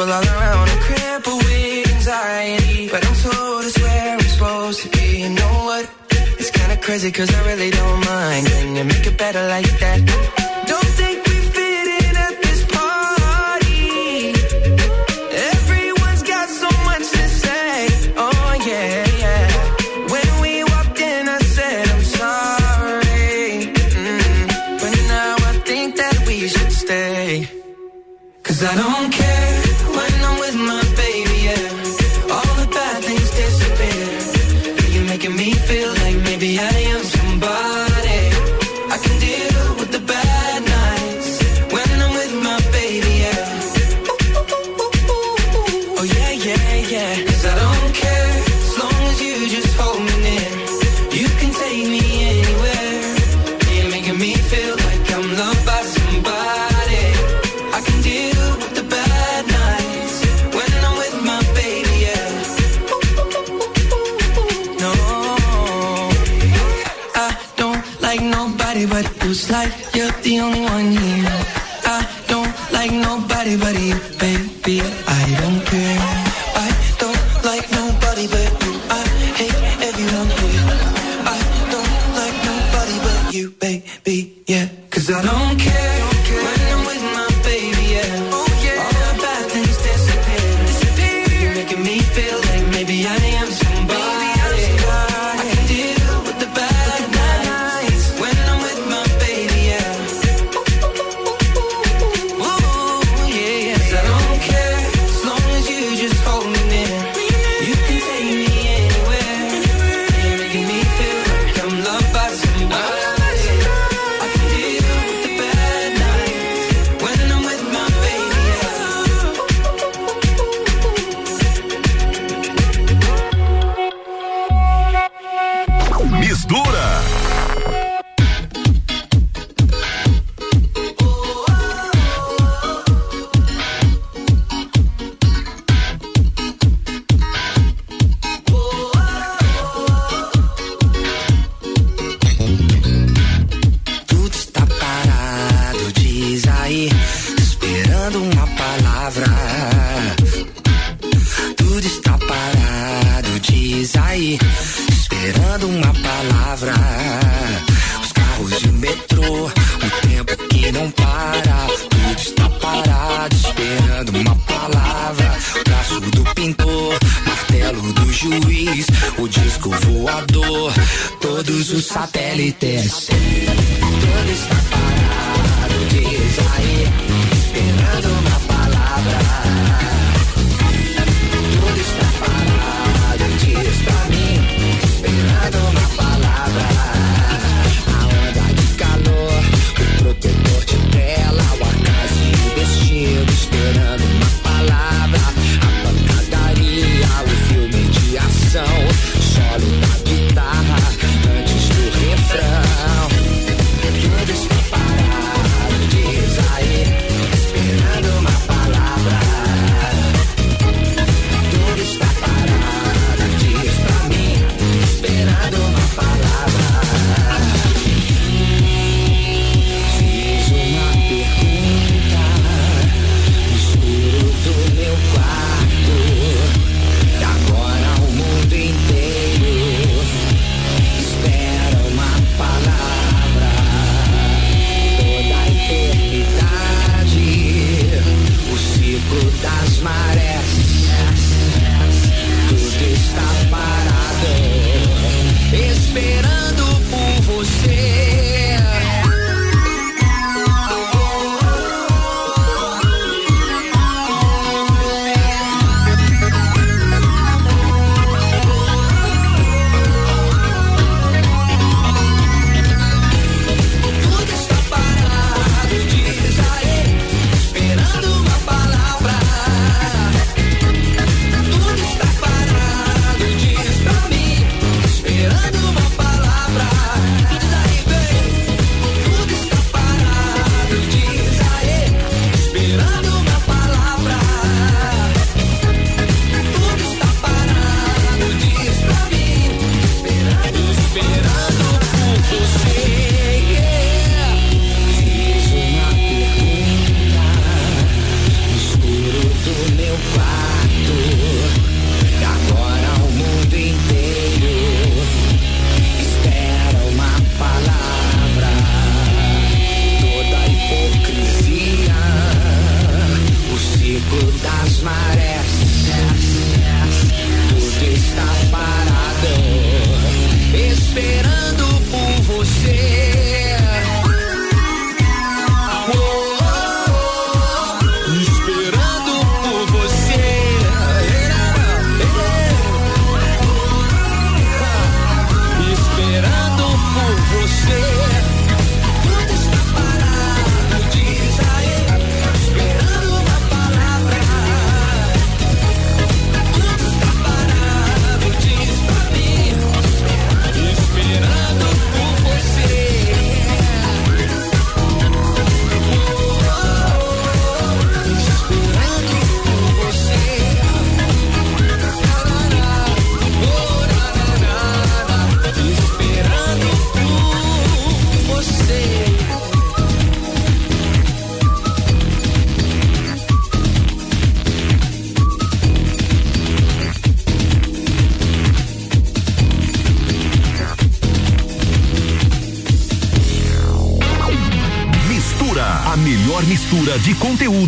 people all around are crippled with anxiety. But I'm told it's where I'm supposed to be. You know what? It's kinda crazy cause I really don't mind. Can you make it better like that?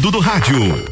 Conteúdo do rádio.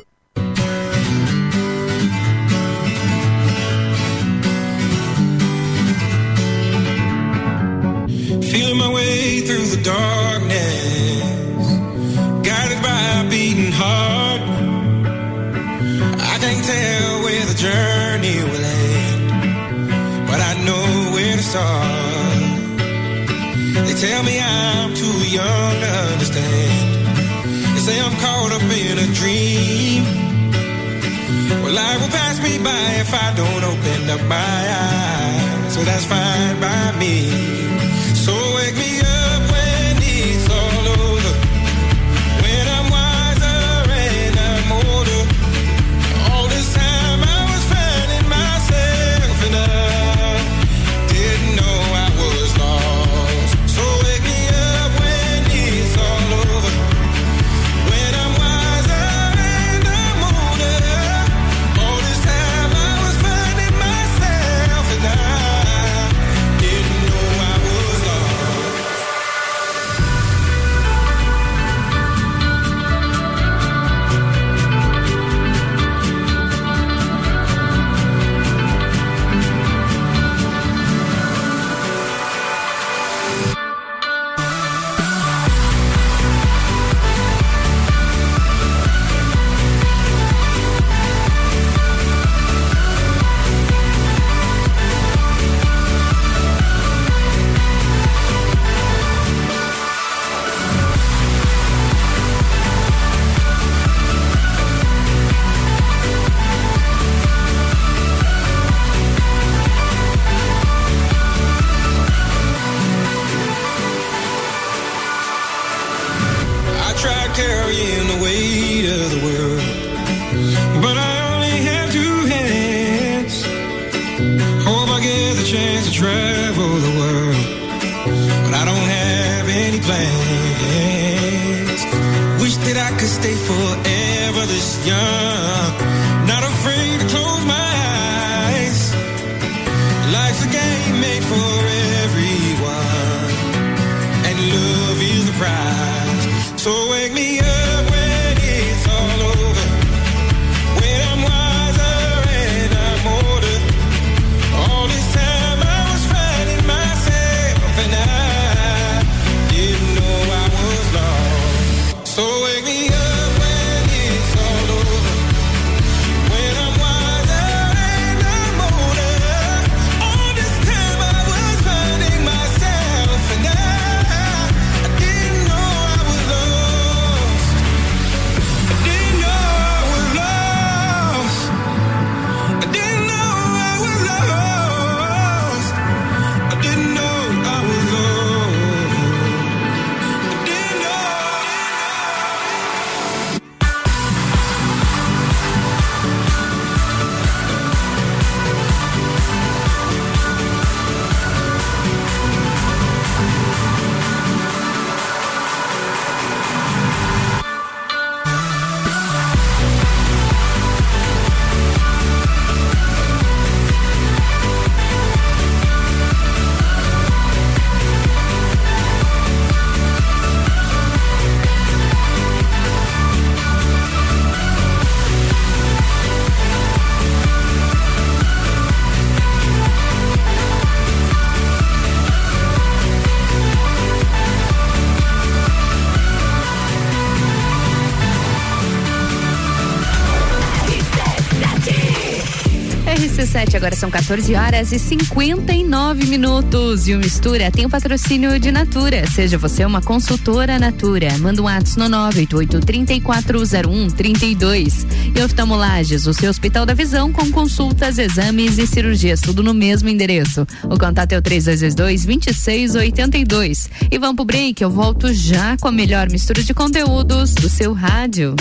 São 14 horas e 59 minutos. E o Mistura tem o patrocínio de Natura. Seja você uma consultora Natura. Manda um ato no 988-340132. E oftalmolages, o seu Hospital da Visão com consultas, exames e cirurgias, tudo no mesmo endereço. O contato é o 3222-2682. E vamos pro break, eu volto já com a melhor mistura de conteúdos do seu rádio.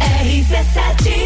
RC7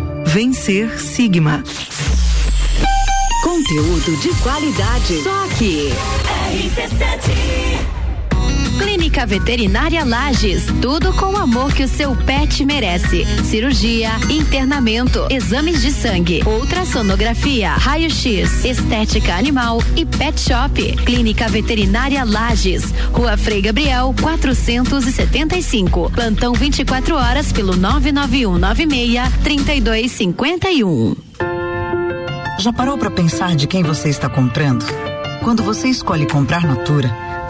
Vencer Sigma. Conteúdo de qualidade. Só aqui. RC7. Clínica Veterinária Lages. Tudo com o amor que o seu pet merece. Cirurgia, internamento, exames de sangue, ultrassonografia, raio-x, estética animal e pet shop. Clínica Veterinária Lages. Rua Frei Gabriel, 475. Plantão 24 horas pelo 991 96 3251. Já parou para pensar de quem você está comprando? Quando você escolhe comprar Natura,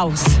house.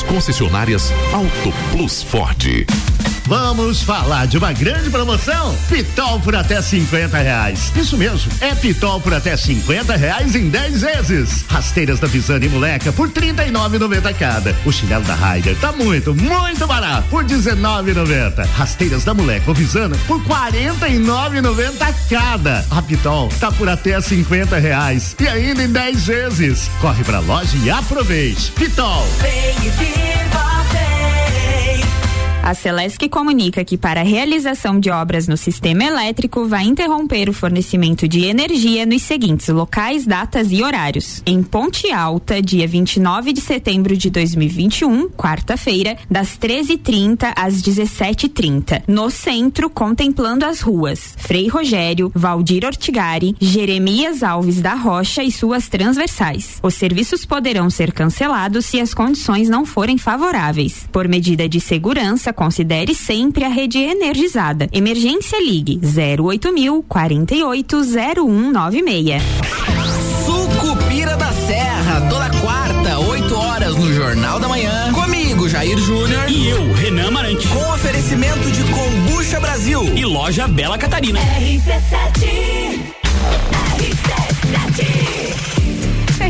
concessionárias Auto Plus Ford. Vamos falar de uma grande promoção? Pitol por até 50 reais. Isso mesmo, é Pitol por até 50 reais em 10 vezes. Rasteiras da Visane Moleca por 39,90 cada. O chinelo da Raider tá muito, muito barato por 19,90. Rasteiras da Moleca ou Visana por 49,90 cada. A Pitol tá por até 50 reais e ainda em 10 vezes. Corre pra loja e aproveite. Pitol. Vem e viva, A Celesc comunica que para a realização de obras no sistema elétrico vai interromper o fornecimento de energia nos seguintes locais, datas e horários. Em Ponte Alta, dia 29 de setembro de 2021, quarta-feira, das 13h30 às 17h30. No centro, contemplando as ruas Frei Rogério, Valdir Ortigari, Jeremias Alves da Rocha e suas transversais. Os serviços poderão ser cancelados se as condições não forem favoráveis. Por medida de segurança, considere sempre a rede energizada. Emergência Ligue 08000 480196. Sucupira da Serra, toda quarta, 8 horas no Jornal da Manhã. Comigo, Jair Júnior. E eu, Renan Marante. Com oferecimento de Combucha Brasil. E loja Bela Catarina. RC7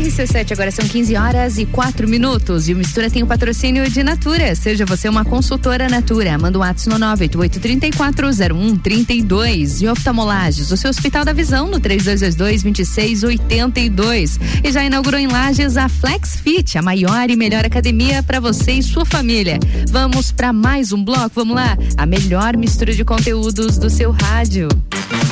RC7, agora são 15 horas e 4 minutos. E o Mistura tem o patrocínio de Natura. Seja você uma consultora Natura. Manda um ato no 988-340132. E oftalmolages, o seu Hospital da Visão, no 3222-2682. E já inaugurou em Lages a Flex Fit, a maior e melhor academia para você e sua família. Vamos para mais um bloco, vamos lá? A melhor mistura de conteúdos do seu rádio. A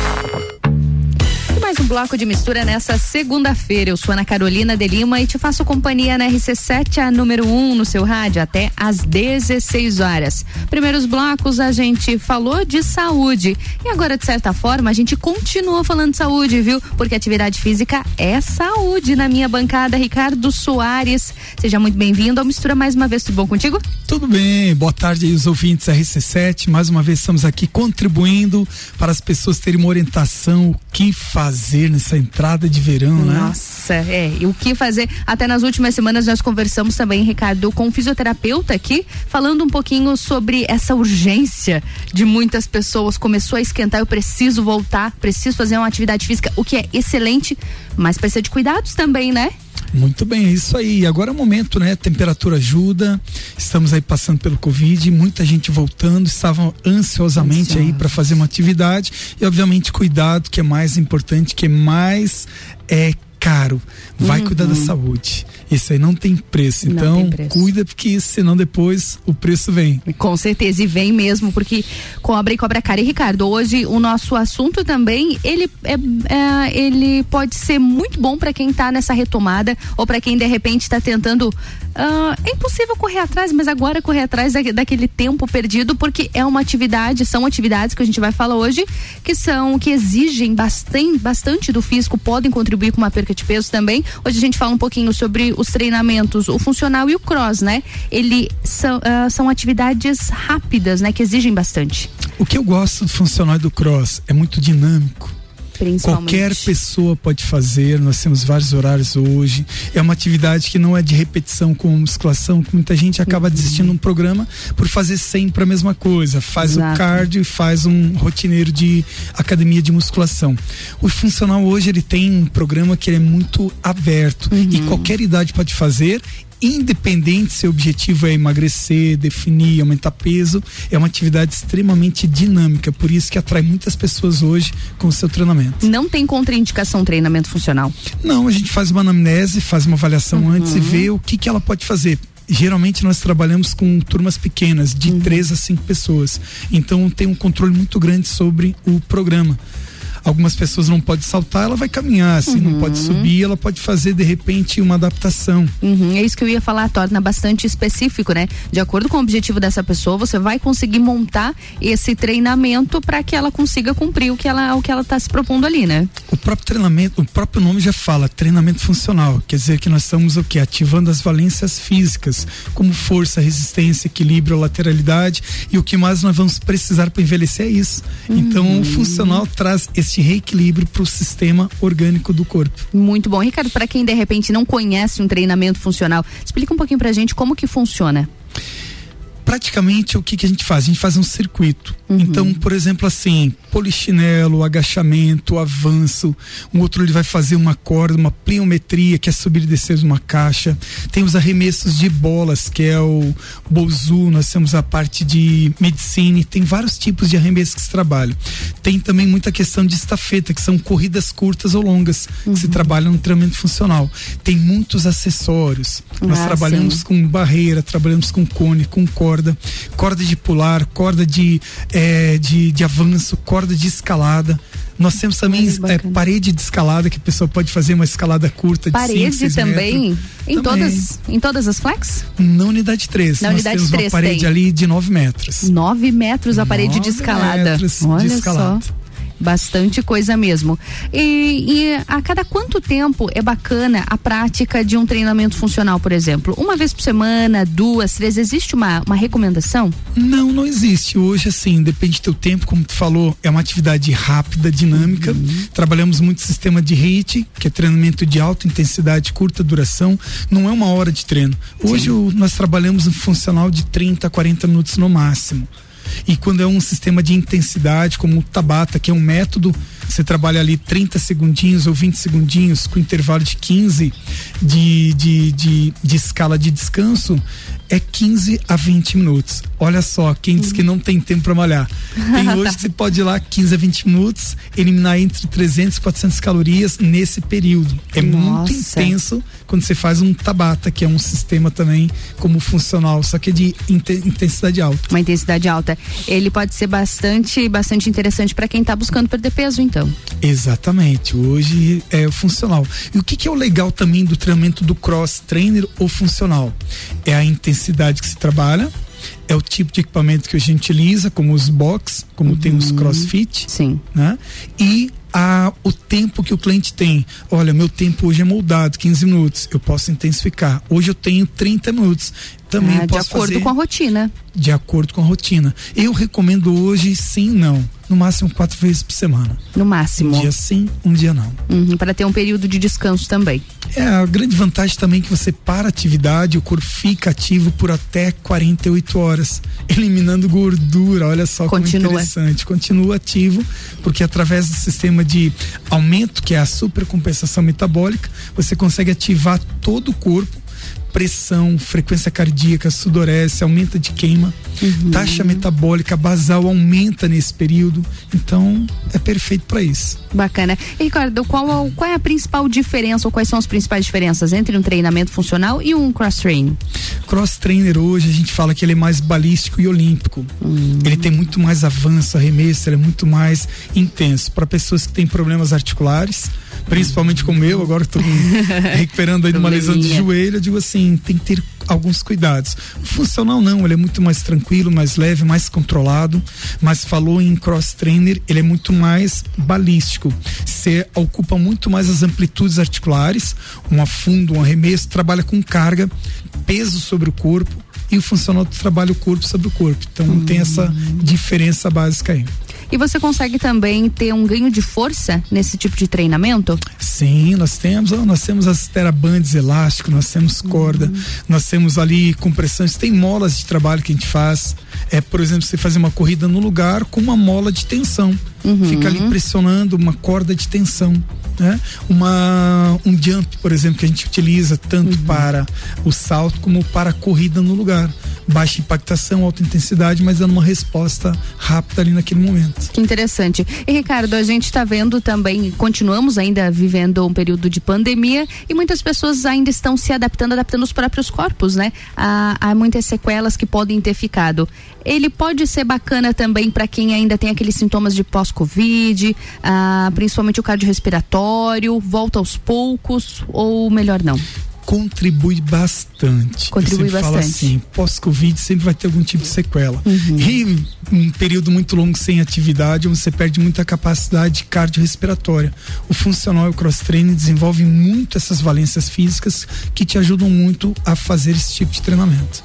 Bloco de mistura nessa segunda-feira. Eu sou Ana Carolina de Lima e te faço companhia na RC7, a número 1 um no seu rádio, até às 16 horas. Primeiros blocos a gente falou de saúde. E agora, de certa forma, a gente continua falando de saúde, viu? Porque atividade física é saúde. Na minha bancada, Ricardo Soares. Seja muito bem-vindo ao Mistura mais uma vez. Tudo bom contigo? Tudo bem, boa tarde aí os ouvintes da RC7. Mais uma vez estamos aqui contribuindo para as pessoas terem uma orientação, o que fazer nessa entrada de verão, né? Nossa, é. E o que fazer? Até nas últimas semanas nós conversamos também, Ricardo, com um fisioterapeuta aqui, falando um pouquinho sobre essa urgência de muitas pessoas. Começou a esquentar, eu preciso voltar, preciso fazer uma atividade física, o que é excelente, mas precisa de cuidados também, né? Muito bem, é isso aí. Agora é o momento, né? temperatura ajuda. Estamos aí passando pelo Covid, muita gente voltando, estavam ansiosamente aí para fazer uma atividade e obviamente cuidado, que é mais importante, que é mais é caro. Vai Uhum. cuidar da saúde. Isso aí não tem preço. Não Então, tem preço. cuida porque senão depois o preço vem. Com certeza, e vem mesmo, porque cobra e cobra cara. E Ricardo, hoje o nosso assunto também, ele, é, é, ele pode ser muito bom para quem tá nessa retomada ou para quem de repente está tentando. ah, é impossível correr atrás, mas agora correr atrás da- daquele tempo perdido, porque é uma atividade, são atividades que a gente vai falar hoje, que são, que exigem bastante, bastante do físico, podem contribuir com uma perca de peso também. Hoje a gente fala um pouquinho sobre os treinamentos, o funcional e o cross, né? Ele são, ah, são atividades rápidas, né? Que exigem bastante. O que eu gosto do funcional e do cross é muito dinâmico. Principalmente. Qualquer pessoa pode fazer, nós temos vários horários hoje. É uma atividade que não é de repetição com musculação, que muita gente acaba Uhum. desistindo um programa por fazer sempre a mesma coisa. Faz Exato. o cardio e faz um rotineiro de academia de musculação. O funcional hoje ele tem um programa que é muito aberto Uhum. e qualquer idade pode fazer. Independente se o objetivo é emagrecer, definir, aumentar peso, é uma atividade extremamente dinâmica, por isso que atrai muitas pessoas hoje com o seu treinamento. Não tem contraindicação treinamento funcional. Não, a gente faz uma anamnese, faz uma avaliação Uhum. antes e vê o que, que ela pode fazer. Geralmente nós trabalhamos com turmas pequenas, de três a cinco pessoas. Então tem um controle muito grande sobre o programa. Algumas pessoas não podem saltar, ela vai caminhar. Se não pode subir, ela pode fazer de repente uma adaptação. Uhum, é isso que eu ia falar, torna bastante específico, né? De acordo com o objetivo dessa pessoa, você vai conseguir montar esse treinamento para que ela consiga cumprir o que ela o que ela está se propondo ali, né? O próprio treinamento, o próprio nome já fala, treinamento funcional. Quer dizer que nós estamos o quê? Ativando as valências físicas, como força, resistência, equilíbrio, lateralidade. E o que mais nós vamos precisar para envelhecer é isso. Então o funcional traz esse reequilíbrio para o sistema orgânico do corpo. Muito bom, Ricardo. Para quem de repente não conhece um treinamento funcional, explica um pouquinho pra gente como que funciona. Praticamente o que, que a gente faz? A gente faz um circuito. Então, por exemplo, assim, polichinelo, agachamento, avanço. Um outro ele vai fazer uma corda, uma pliometria, que é subir e descer de uma caixa. Tem os arremessos de bolas, que é o bolzu, nós temos a parte de medicina, tem vários tipos de arremessos que se trabalham. Tem também muita questão de estafeta, que são corridas curtas ou longas, que se trabalham no treinamento funcional. Tem muitos acessórios. Nós Ah, trabalhamos sim. com barreira, trabalhamos com cone, com corda, corda de pular, corda de, eh, de, de avanço, corda de escalada. Nós temos também eh, parede de escalada, que a pessoa pode fazer uma escalada curta de Parede cinco, seis também? metros. Em Também. todas, em todas as flex? Na unidade 3. Na nós unidade temos 3 uma parede tem. ali de 9 metros. 9 metros a parede de escalada. metros de Olha escalada. só. Bastante coisa mesmo. E, e, a cada quanto tempo é bacana a prática de um treinamento funcional, por exemplo? Uma vez por semana, duas, três, existe uma, uma recomendação? Não, não existe. Hoje, assim, depende do teu tempo, como tu falou, é uma atividade rápida, dinâmica. Uhum. Trabalhamos muito sistema de HIIT, que é treinamento de alta intensidade, curta duração. Não é uma hora de treino. Hoje o, nós trabalhamos um funcional de 30 a 40 minutos no máximo. E quando é um sistema de intensidade, como o Tabata, que é um método, você trabalha ali 30 segundinhos ou 20 segundinhos, com intervalo de 15 de, de, de, de escala de descanso, é 15 a 20 minutos. Olha só, quem diz que não tem tempo para malhar. Tem [laughs] hoje que você pode ir lá 15 a 20 minutos, eliminar entre 300 e 400 calorias nesse período. É Nossa. muito intenso quando você faz um Tabata, que é um sistema também como funcional, só que é de intensidade alta. Uma intensidade alta. Ele pode ser bastante, bastante interessante para quem está buscando perder peso, então. Exatamente. Hoje é funcional. E o que, que é o legal também do treinamento do cross trainer ou funcional? É a intensidade intensidade que se trabalha, é o tipo de equipamento que a gente utiliza, como os box, como uhum. tem os uhum. crossfit. Sim. Né? E a, o tempo que o cliente tem. Olha, meu tempo hoje é moldado, 15 minutos. Eu posso intensificar. Hoje eu tenho 30 minutos. Também ah, posso De acordo fazer com a rotina. De acordo com a rotina. Eu recomendo hoje sim, não no máximo quatro vezes por semana. No máximo. Um dia sim, um dia não. Uhum, para ter um período de descanso também. É, a grande vantagem também é que você para a atividade, o corpo fica ativo por até 48 horas, [laughs] eliminando gordura. Olha só Continua. como interessante. Continua ativo, porque através do sistema de aumento, que é a supercompensação metabólica, você consegue ativar todo o corpo pressão, frequência cardíaca, sudorese, aumenta de queima, uhum. taxa metabólica basal aumenta nesse período. Então, é perfeito para isso. Bacana. E, Ricardo, qual, qual é a principal diferença ou quais são as principais diferenças entre um treinamento funcional e um cross training? Cross trainer hoje a gente fala que ele é mais balístico e olímpico. Uhum. Ele tem muito mais avanço, arremesso, ele é muito mais intenso para pessoas que têm problemas articulares principalmente como eu, agora [laughs] estou recuperando aí de uma lesão de joelho, eu digo assim, tem que ter alguns cuidados. O funcional não, ele é muito mais tranquilo, mais leve, mais controlado, mas falou em cross trainer, ele é muito mais balístico. Você ocupa muito mais as amplitudes articulares, um afundo, um arremesso, trabalha com carga, peso sobre o corpo e o funcional trabalha o corpo sobre o corpo. Então hum. tem essa diferença básica aí. E você consegue também ter um ganho de força nesse tipo de treinamento? Sim, nós temos, nós temos as terabandes elásticos, nós temos corda, uhum. nós temos ali compressões, tem molas de trabalho que a gente faz. É, por exemplo, você fazer uma corrida no lugar com uma mola de tensão. Uhum. Fica ali pressionando uma corda de tensão. Né? Uma, um jump, por exemplo, que a gente utiliza tanto uhum. para o salto como para a corrida no lugar baixa impactação, alta intensidade, mas dando uma resposta rápida ali naquele momento. Que interessante. E Ricardo, a gente está vendo também, continuamos ainda vivendo um período de pandemia e muitas pessoas ainda estão se adaptando, adaptando os próprios corpos, né? Há, há muitas sequelas que podem ter ficado. Ele pode ser bacana também para quem ainda tem aqueles sintomas de pós-Covid, ah, principalmente o cardiorrespiratório, volta aos poucos, ou melhor não? Contribui bastante. Contribui bastante. Fala assim, pós-Covid sempre vai ter algum tipo de sequela. Uhum. E um período muito longo sem atividade, você perde muita capacidade cardiorrespiratória. O funcional e o cross-training desenvolvem muito essas valências físicas que te ajudam muito a fazer esse tipo de treinamento.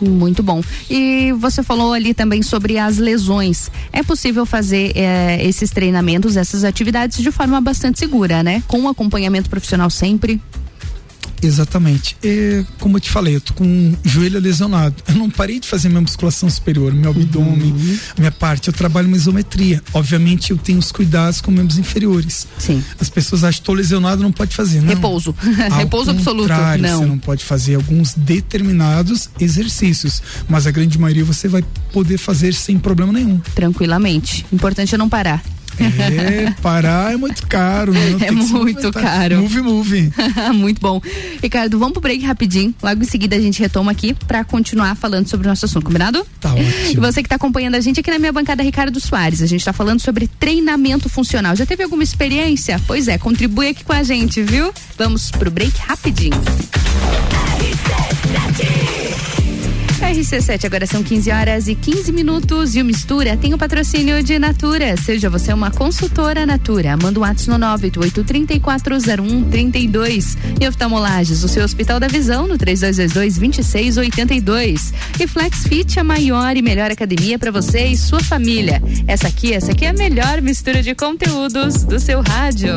Muito bom. E você falou ali também sobre as lesões. É possível fazer eh, esses treinamentos, essas atividades de forma bastante segura, né? Com um acompanhamento profissional sempre? Exatamente. E, como eu te falei, eu tô com um joelho lesionado. Eu não parei de fazer minha musculação superior, meu abdômen, uhum. minha parte. Eu trabalho uma isometria. Obviamente, eu tenho os cuidados com membros inferiores. Sim. As pessoas acham que estou lesionado, não pode fazer. Não. Repouso. [laughs] Repouso absoluto. Não. Você não pode fazer alguns determinados exercícios, mas a grande maioria você vai poder fazer sem problema nenhum. Tranquilamente. Importante é não parar. É, parar é muito caro. Não, é muito caro. Move, move. [laughs] muito bom. Ricardo, vamos pro break rapidinho. Logo em seguida a gente retoma aqui para continuar falando sobre o nosso assunto, combinado? Tá ótimo. E você que tá acompanhando a gente aqui na minha bancada, Ricardo Soares. A gente tá falando sobre treinamento funcional. Já teve alguma experiência? Pois é, contribui aqui com a gente, viu? Vamos pro break rapidinho. RC7, agora são 15 horas e 15 minutos e o Mistura tem o patrocínio de Natura. Seja você uma consultora Natura. Manda um WhatsApp no 988-340132. E oftalmolages, o seu Hospital da Visão no 3222-2682. E Flex Fit, a maior e melhor academia para você e sua família. Essa aqui, essa aqui é a melhor mistura de conteúdos do seu rádio.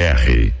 R.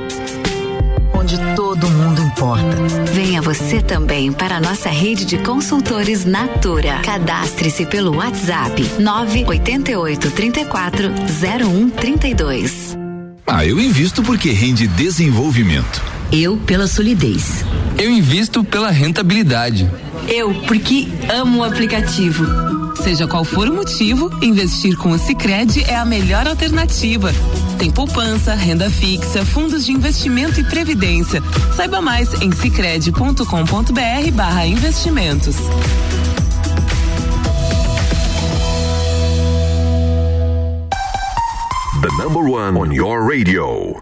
todo mundo importa. Venha você também para a nossa rede de consultores Natura. Cadastre-se pelo WhatsApp 988 34 0132. Ah, eu invisto porque rende desenvolvimento. Eu pela solidez. Eu invisto pela rentabilidade. Eu porque amo o aplicativo. Seja qual for o motivo, investir com o Sicredi é a melhor alternativa. Tem poupança, renda fixa, fundos de investimento e previdência. Saiba mais em sicredi.com.br/barra investimentos. The number one on your radio.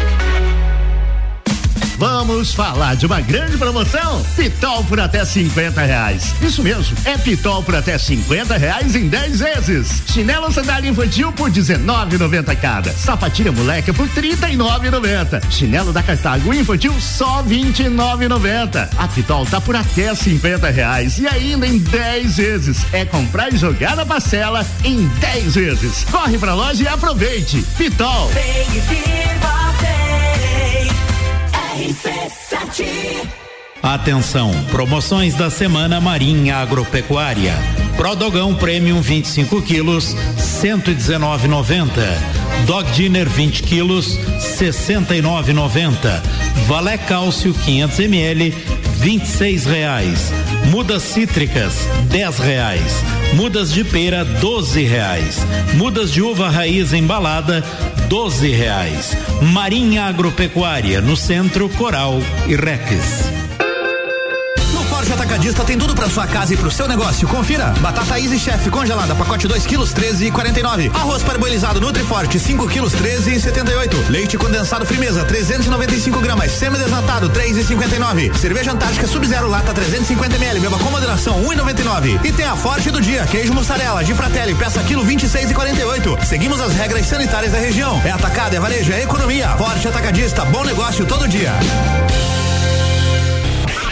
Vamos falar de uma grande promoção? Pitol por até 50 reais. Isso mesmo, é Pitol por até 50 reais em 10 vezes. Chinelo sandália infantil por 19,90 cada. Sapatilha moleca por 39,90. Chinelo da Cartago infantil só 29,90. A Pitol tá por até 50 reais e ainda em 10 vezes. É comprar e jogar na parcela em 10 vezes. Corre pra loja e aproveite. Pitol. Vem e viva. RC7 Atenção, promoções da semana Marinha Agropecuária. Prodogão Premium 25 quilos, 119,90. Dog Dinner 20 quilos, 69,90. Valé Cálcio 500 ml, 26 reais. Mudas cítricas, 10 reais. Mudas de pera, 12 reais. Mudas de uva raiz embalada, 12 reais. Marinha Agropecuária, no centro Coral e Rex. Atacadista tem tudo para sua casa e pro seu negócio. Confira. Batata Easy Chef congelada, pacote 2 quilos, 13 e 49. Arroz parboilizado Nutriforte, 5 quilos, 13 e 78. Leite condensado Frimeza, 395 gramas. Semi-desnatado, 3 e 59. Cerveja Antártica Sub-Zero Lata, 350 ml. Beba com moderação, 1 e 99. E tem a Forte do dia, queijo mussarela de Fratelli, peça quilo, 26 e 48. Seguimos as regras sanitárias da região. É atacado, é varejo, é economia. Forte Atacadista, bom negócio todo dia.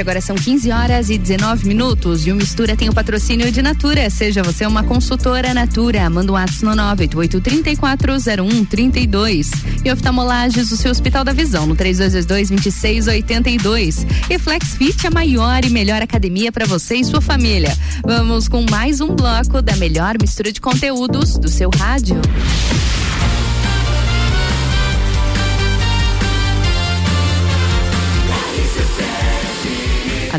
agora são 15 horas e 19 minutos. E o Mistura tem o patrocínio de Natura. Seja você uma consultora Natura. Manda um ato no 988-340132. E oftalmolages, o seu Hospital da Visão, no 3222-2682. E FlexFit, a maior e melhor academia para você e sua família. Vamos com mais um bloco da melhor mistura de conteúdos do seu rádio.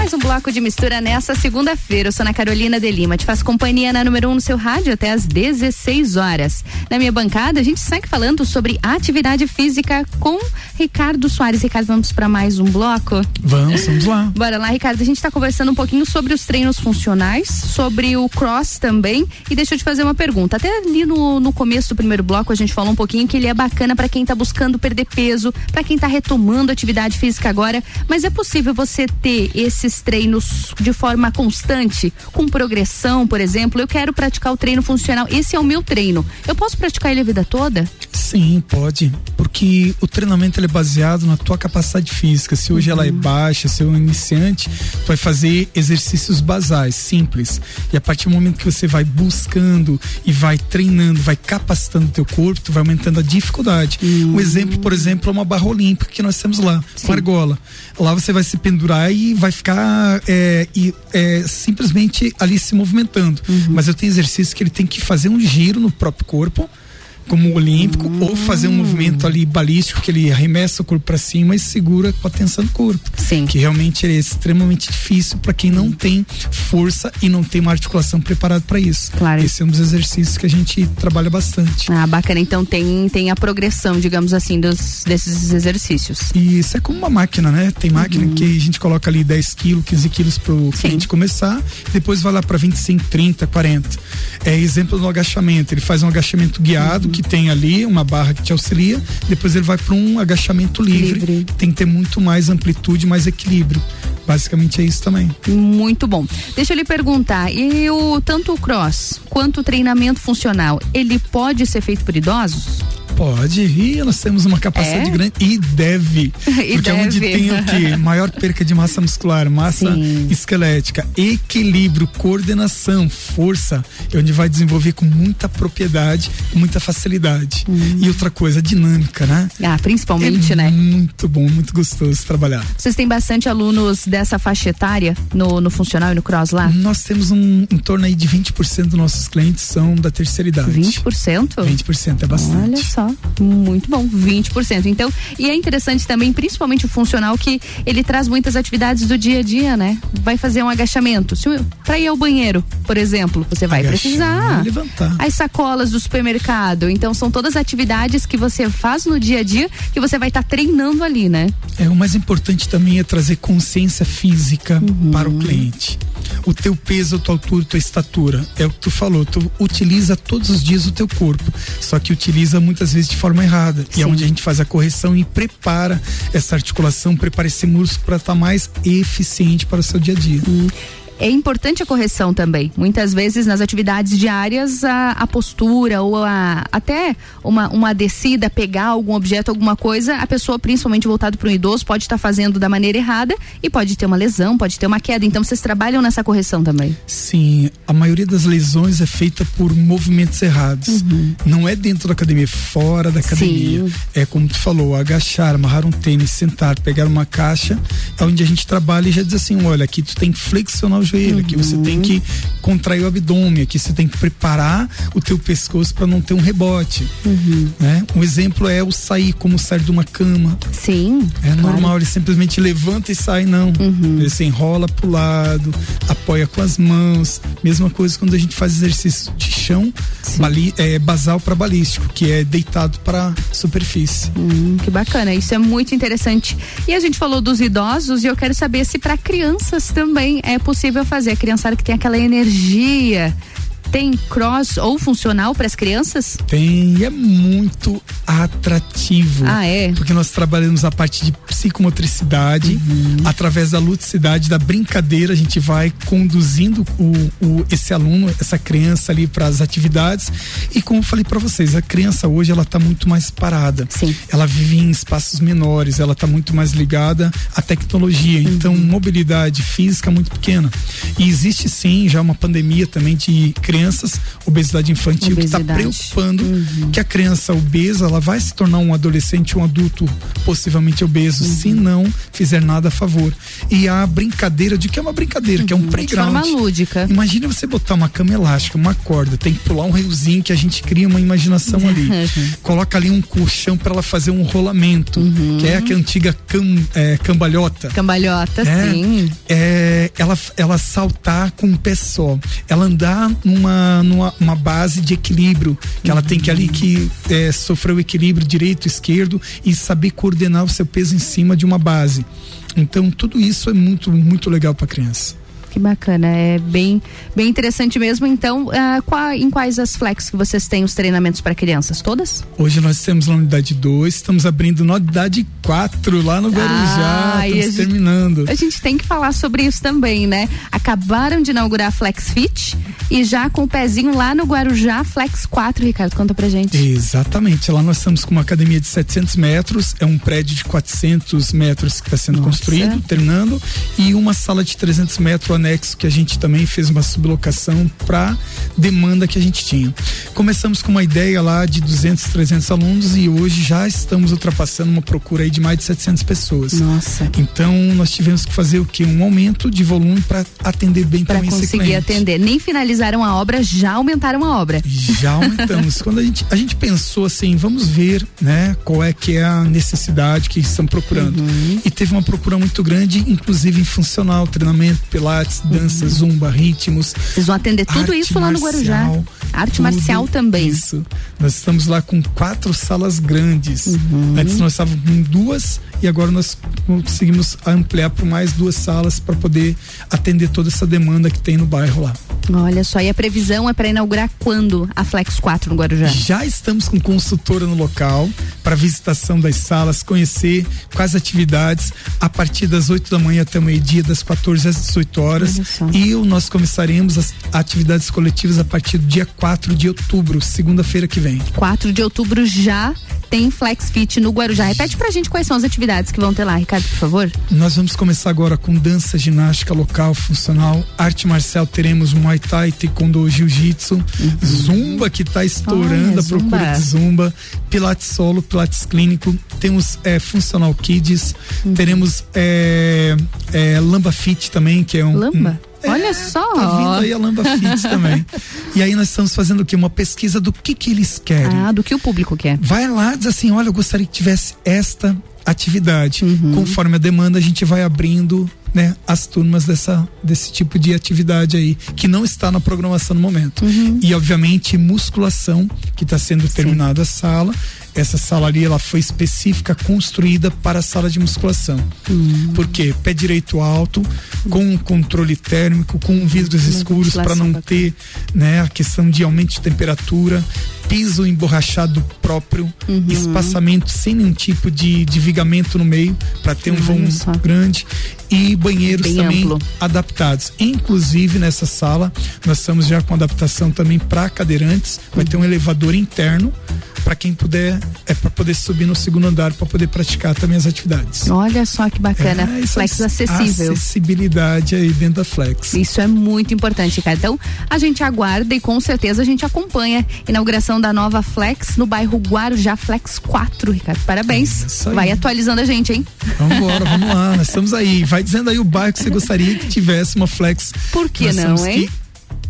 Mais um bloco de mistura nessa segunda-feira. Eu sou Ana Carolina de Lima. Te faço companhia na número 1 um no seu rádio até às 16 horas. Na minha bancada, a gente segue falando sobre atividade física com Ricardo Soares. Ricardo, vamos para mais um bloco? Vamos, vamos lá. [laughs] Bora lá, Ricardo. A gente está conversando um pouquinho sobre os treinos funcionais, sobre o cross também. E deixa eu te fazer uma pergunta. Até ali no, no começo do primeiro bloco, a gente falou um pouquinho que ele é bacana para quem está buscando perder peso, para quem está retomando atividade física agora. Mas é possível você ter esses treinos de forma constante, com progressão, por exemplo? Eu quero praticar o treino funcional. Esse é o meu treino. Eu posso praticar ele a vida toda? Sim, pode. Porque o treinamento é baseado na tua capacidade física. Se hoje uhum. ela é baixa, se é um iniciante, tu vai fazer exercícios basais, simples. E a partir do momento que você vai buscando e vai treinando, vai capacitando o teu corpo, tu vai aumentando a dificuldade. Uhum. Um exemplo, por exemplo, é uma barra olímpica que nós temos lá, Sim. uma argola. Lá você vai se pendurar e vai ficar é, e, é, simplesmente ali se movimentando. Uhum. Mas eu tenho exercício que ele tem que fazer um giro no próprio corpo como olímpico hum. ou fazer um movimento ali balístico que ele arremessa o corpo para cima e segura com a tensão do corpo. Sim. Que realmente é extremamente difícil para quem não tem força e não tem uma articulação preparada para isso. Claro. Esse é um dos exercícios que a gente trabalha bastante. Ah, bacana. Então tem tem a progressão, digamos assim, dos desses exercícios. E isso é como uma máquina, né? Tem máquina uhum. que a gente coloca ali 10 quilos, 15 quilos pro Sim. cliente começar, depois vai lá para 25, 30, 40. É exemplo do agachamento. Ele faz um agachamento guiado uhum. que que tem ali uma barra que te auxilia, depois ele vai para um agachamento livre. livre. Tem que ter muito mais amplitude, mais equilíbrio. Basicamente é isso também. Muito bom. Deixa eu lhe perguntar, e o tanto o cross quanto o treinamento funcional, ele pode ser feito por idosos? Pode, e nós temos uma capacidade é? grande e deve. [laughs] e porque deve. é onde tem o que? [laughs] Maior perca de massa muscular, massa Sim. esquelética, equilíbrio, coordenação, força, é onde vai desenvolver com muita propriedade, com muita facilidade. Hum. E outra coisa, dinâmica, né? Ah, principalmente, é né? Muito bom, muito gostoso trabalhar. Vocês têm bastante alunos dessa faixa etária no, no funcional e no cross lá? Nós temos um em torno aí de 20% dos nossos clientes são da terceira idade. 20%? 20% é bastante. Olha só. Muito bom, 20%. Então, e é interessante também, principalmente o funcional, que ele traz muitas atividades do dia a dia, né? Vai fazer um agachamento. Se para ir ao banheiro, por exemplo, você vai Agachar, precisar. Levantar. As sacolas do supermercado. Então, são todas atividades que você faz no dia a dia que você vai estar tá treinando ali, né? É, o mais importante também é trazer consciência física uhum. para o cliente. O teu peso, a tua altura, a tua estatura. É o que tu falou. Tu utiliza todos os dias o teu corpo. Só que utiliza muitas vezes de forma errada. Sim. E é onde a gente faz a correção e prepara essa articulação, prepara esse músculo para estar tá mais eficiente para o seu dia a dia. Hum é importante a correção também. Muitas vezes nas atividades diárias a, a postura ou a, até uma, uma descida, pegar algum objeto, alguma coisa, a pessoa, principalmente voltado para um idoso, pode estar tá fazendo da maneira errada e pode ter uma lesão, pode ter uma queda. Então vocês trabalham nessa correção também? Sim, a maioria das lesões é feita por movimentos errados. Uhum. Não é dentro da academia, é fora da academia. Sim. É como tu falou, agachar, amarrar um tênis, sentar, pegar uma caixa, é onde a gente trabalha e já diz assim, olha, aqui tu tem que flexionar o joelho, aqui você tem que contrair o abdômen, aqui você tem que preparar o teu pescoço para não ter um rebote. Né? Um exemplo é o sair, como sair de uma cama. Sim. É claro. normal, ele simplesmente levanta e sai, não. Ele se enrola pro lado, apoia com as mãos. Mesma coisa quando a gente faz exercício de chão, bali, é, basal para balístico, que é deitado para superfície. Hum, que bacana, isso é muito interessante. E a gente falou dos idosos e eu quero saber se para crianças também é possível fazer. A criançada que tem aquela energia. Tem cross ou funcional para as crianças? Tem, e é muito atrativo. Ah, é? Porque nós trabalhamos a parte de psicomotricidade, Uhum. através da ludicidade, da brincadeira, a gente vai conduzindo o, o- esse aluno, essa criança ali para as atividades. E como eu falei para vocês, a criança hoje ela tá muito mais parada. Sim. Ela vive em espaços menores, ela tá muito mais ligada à tecnologia. Uhum. Então, mobilidade física muito pequena. E existe sim já uma pandemia também de crianças, obesidade infantil, que está Obesidade. preocupando que a criança obesa ela vai se tornar um adolescente, um adulto possivelmente obeso, Uhum. se não fizer nada a favor. E a brincadeira de que é uma brincadeira, que é um Uhum. De playground. forma lúdica. Imagina você botar uma cama elástica, uma corda, tem que pular um riozinho que a gente cria uma imaginação ali. [laughs] Uhum. Coloca ali um colchão para ela fazer um rolamento, Uhum. que é aquela antiga cam- é, cambalhota. Cambalhota, É, sim. é, ela, ela saltar com um pé só. Ela andar numa, numa uma base de equilíbrio. Que ela tem que ali que é, sofrer o equilíbrio direito, esquerdo e saber coordenar o seu peso em cima de uma base. Então, tudo isso é muito, muito legal para criança. Que bacana, é bem, bem interessante mesmo. Então, ah, qua- em quais as flex que vocês têm os treinamentos para crianças? Todas? Hoje nós temos na unidade 2, estamos abrindo na unidade 4 lá no Guarujá. Ah, e a estamos gente- terminando. A gente tem que falar sobre isso também, né? Acabaram de inaugurar a Flex Fit e já com o pezinho lá no Guarujá, Flex 4, Ricardo, conta pra gente. Exatamente. Lá nós estamos com uma academia de 700 metros, é um prédio de 400 metros que está sendo Nossa. construído, terminando, e uma sala de 300 metros anexo que a gente também fez uma sublocação para demanda que a gente tinha. Começamos com uma ideia lá de 200, 300 alunos e hoje já estamos ultrapassando uma procura aí de mais de 700 pessoas. Nossa. Então nós tivemos que fazer o que? Um aumento de volume para atender bem Para também esse conseguir cliente. atender. Nem finalizaram a obra, já aumentaram a obra. Já aumentamos. [laughs] Quando a gente, a gente pensou assim, vamos ver, né, qual é que é a necessidade que estão procurando. Uhum. E teve uma procura muito grande, inclusive em funcional, treinamento, pilates, dança, zumba, ritmos. Vocês vão atender tudo isso lá no Guarujá. marcial, Arte marcial também. Isso. Nós estamos lá com quatro salas grandes. Uhum. Antes nós estávamos com duas e agora nós conseguimos ampliar por mais duas salas para poder atender toda essa demanda que tem no bairro lá. Olha só, e a previsão é para inaugurar quando a Flex 4 no Guarujá? Já estamos com consultora no local para visitação das salas, conhecer quais atividades a partir das 8 da manhã até o meio-dia, das 14 às 18 horas. E nós começaremos as atividades coletivas a partir do dia 4 de outubro, segunda-feira que vem. 4 de outubro já tem Flex Fit no Guarujá. Repete pra gente quais são as atividades que vão ter lá, Ricardo, por favor. Nós vamos começar agora com dança, ginástica local, funcional, arte marcial, teremos Muay Thai, Taekwondo, Jiu-Jitsu, Zumba que está estourando Olha, a procura Zumba. de Zumba, Pilates solo, Pilates clínico, temos é, Funcional Kids, teremos é, é, Lamba Fit também, que é um... Lamba? um- Olha só. Tá vindo aí a Lamba Fit também. [laughs] E aí nós estamos fazendo o quê? Uma pesquisa do que que eles querem. Ah, do que o público quer. Vai lá, diz assim, olha, eu gostaria que tivesse esta atividade. Uhum. Conforme a demanda, a gente vai abrindo né, as turmas dessa, desse tipo de atividade aí, que não está na programação no momento. Uhum. E, obviamente, musculação, que está sendo terminada a sala. Essa sala ali, ela foi específica, construída para a sala de musculação. Uhum. Por quê? Pé direito alto, com um controle térmico, com vidros escuros para não ventilação ter né, a questão de aumento de temperatura, piso emborrachado próprio, Uhum. espaçamento sem nenhum tipo de, de vigamento no meio, para ter um vão grande e banheiros Bem também amplo. adaptados. Inclusive nessa sala, nós estamos já com adaptação também para cadeirantes, vai ter um elevador interno para quem puder, é para poder subir no segundo andar para poder praticar também as atividades. Olha só que bacana. É, isso Flex é acessível. Acessibilidade aí dentro da Flex. Isso é muito importante, cara. Então, a gente aguarda e com certeza a gente acompanha a inauguração da nova Flex no bairro Guarujá Flex 4, Ricardo. Parabéns. Vai atualizando a gente, hein? Vamos embora, vamos lá. Nós estamos aí. Vai dizendo aí o bairro que você gostaria que tivesse uma Flex. Por que Nós não, hein? Que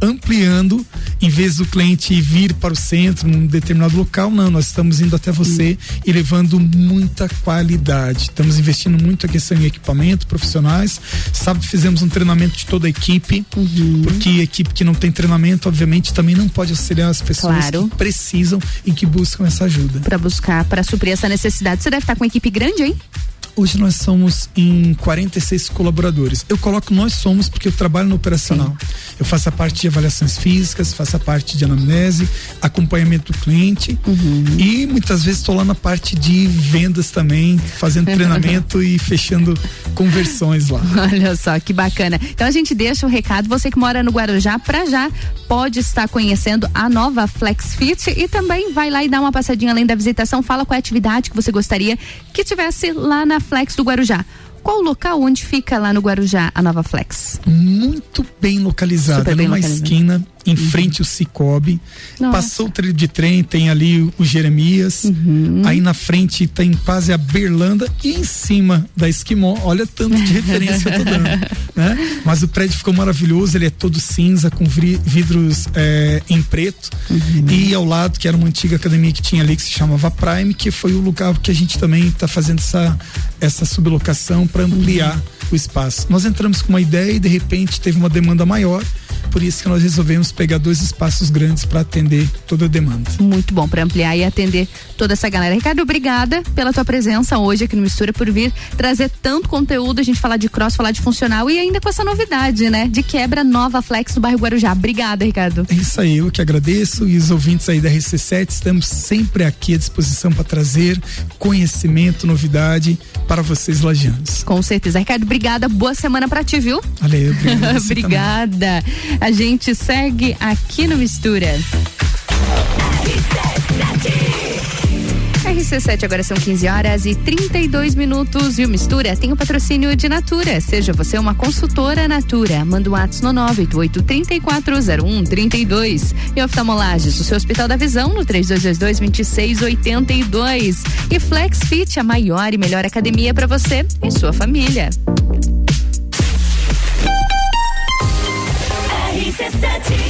ampliando, em vez do cliente vir para o centro, num determinado local, não, nós estamos indo até você uhum. e levando muita qualidade. Estamos investindo muito a questão em equipamento, profissionais. Sabe, fizemos um treinamento de toda a equipe, uhum. porque a equipe que não tem treinamento, obviamente, também não pode auxiliar as pessoas claro. que precisam e que buscam essa ajuda. Para buscar, para suprir essa necessidade. Você deve estar com uma equipe grande, hein? Hoje nós somos em 46 colaboradores. Eu coloco nós somos porque eu trabalho no operacional. Sim. Eu faço a parte de avaliações físicas, faço a parte de anamnese, acompanhamento do cliente uhum. e muitas vezes estou lá na parte de vendas também, fazendo [laughs] treinamento e fechando conversões lá. [laughs] Olha só que bacana. Então a gente deixa o um recado, você que mora no Guarujá, para já pode estar conhecendo a nova Flex Fit e também vai lá e dá uma passadinha além da visitação, fala qual é a atividade que você gostaria que tivesse lá na Flex do Guarujá. Qual o local onde fica lá no Guarujá a nova Flex? Muito bem localizada, numa esquina em uhum. frente ao Cicobi. Nossa. Passou o trilho de trem, tem ali o Jeremias. Uhum. Aí na frente tem quase a Berlanda e em cima da Esquimó, olha tanto de referência eu tô dando, [laughs] né? Mas o prédio ficou maravilhoso, ele é todo cinza com vidros é, em preto uhum. e ao lado que era uma antiga academia que tinha ali que se chamava Prime, que foi o lugar que a gente também está fazendo essa essa sublocação para ampliar uhum. o espaço. Nós entramos com uma ideia e de repente teve uma demanda maior por isso que nós resolvemos pegar dois espaços grandes para atender toda a demanda. Muito bom, para ampliar e atender toda essa galera. Ricardo, obrigada pela tua presença hoje aqui no Mistura, por vir trazer tanto conteúdo, a gente falar de cross, falar de funcional e ainda com essa novidade, né? De quebra nova Flex do bairro Guarujá. Obrigada, Ricardo. É isso aí, eu que agradeço e os ouvintes aí da RC7 estamos sempre aqui à disposição para trazer conhecimento, novidade para vocês lajanos. Com certeza. Ricardo, obrigada. Boa semana para ti, viu? Valeu, [laughs] obrigada. A gente segue aqui no Mistura. RC7 agora são 15 horas e 32 minutos e o Mistura tem o patrocínio de Natura. Seja você uma consultora Natura. Manda um WhatsApp no 988-340132. E oftalmolages, o seu Hospital da Visão no 3222-2682. E Flex Fit, a maior e melhor academia para você e sua família. That's it.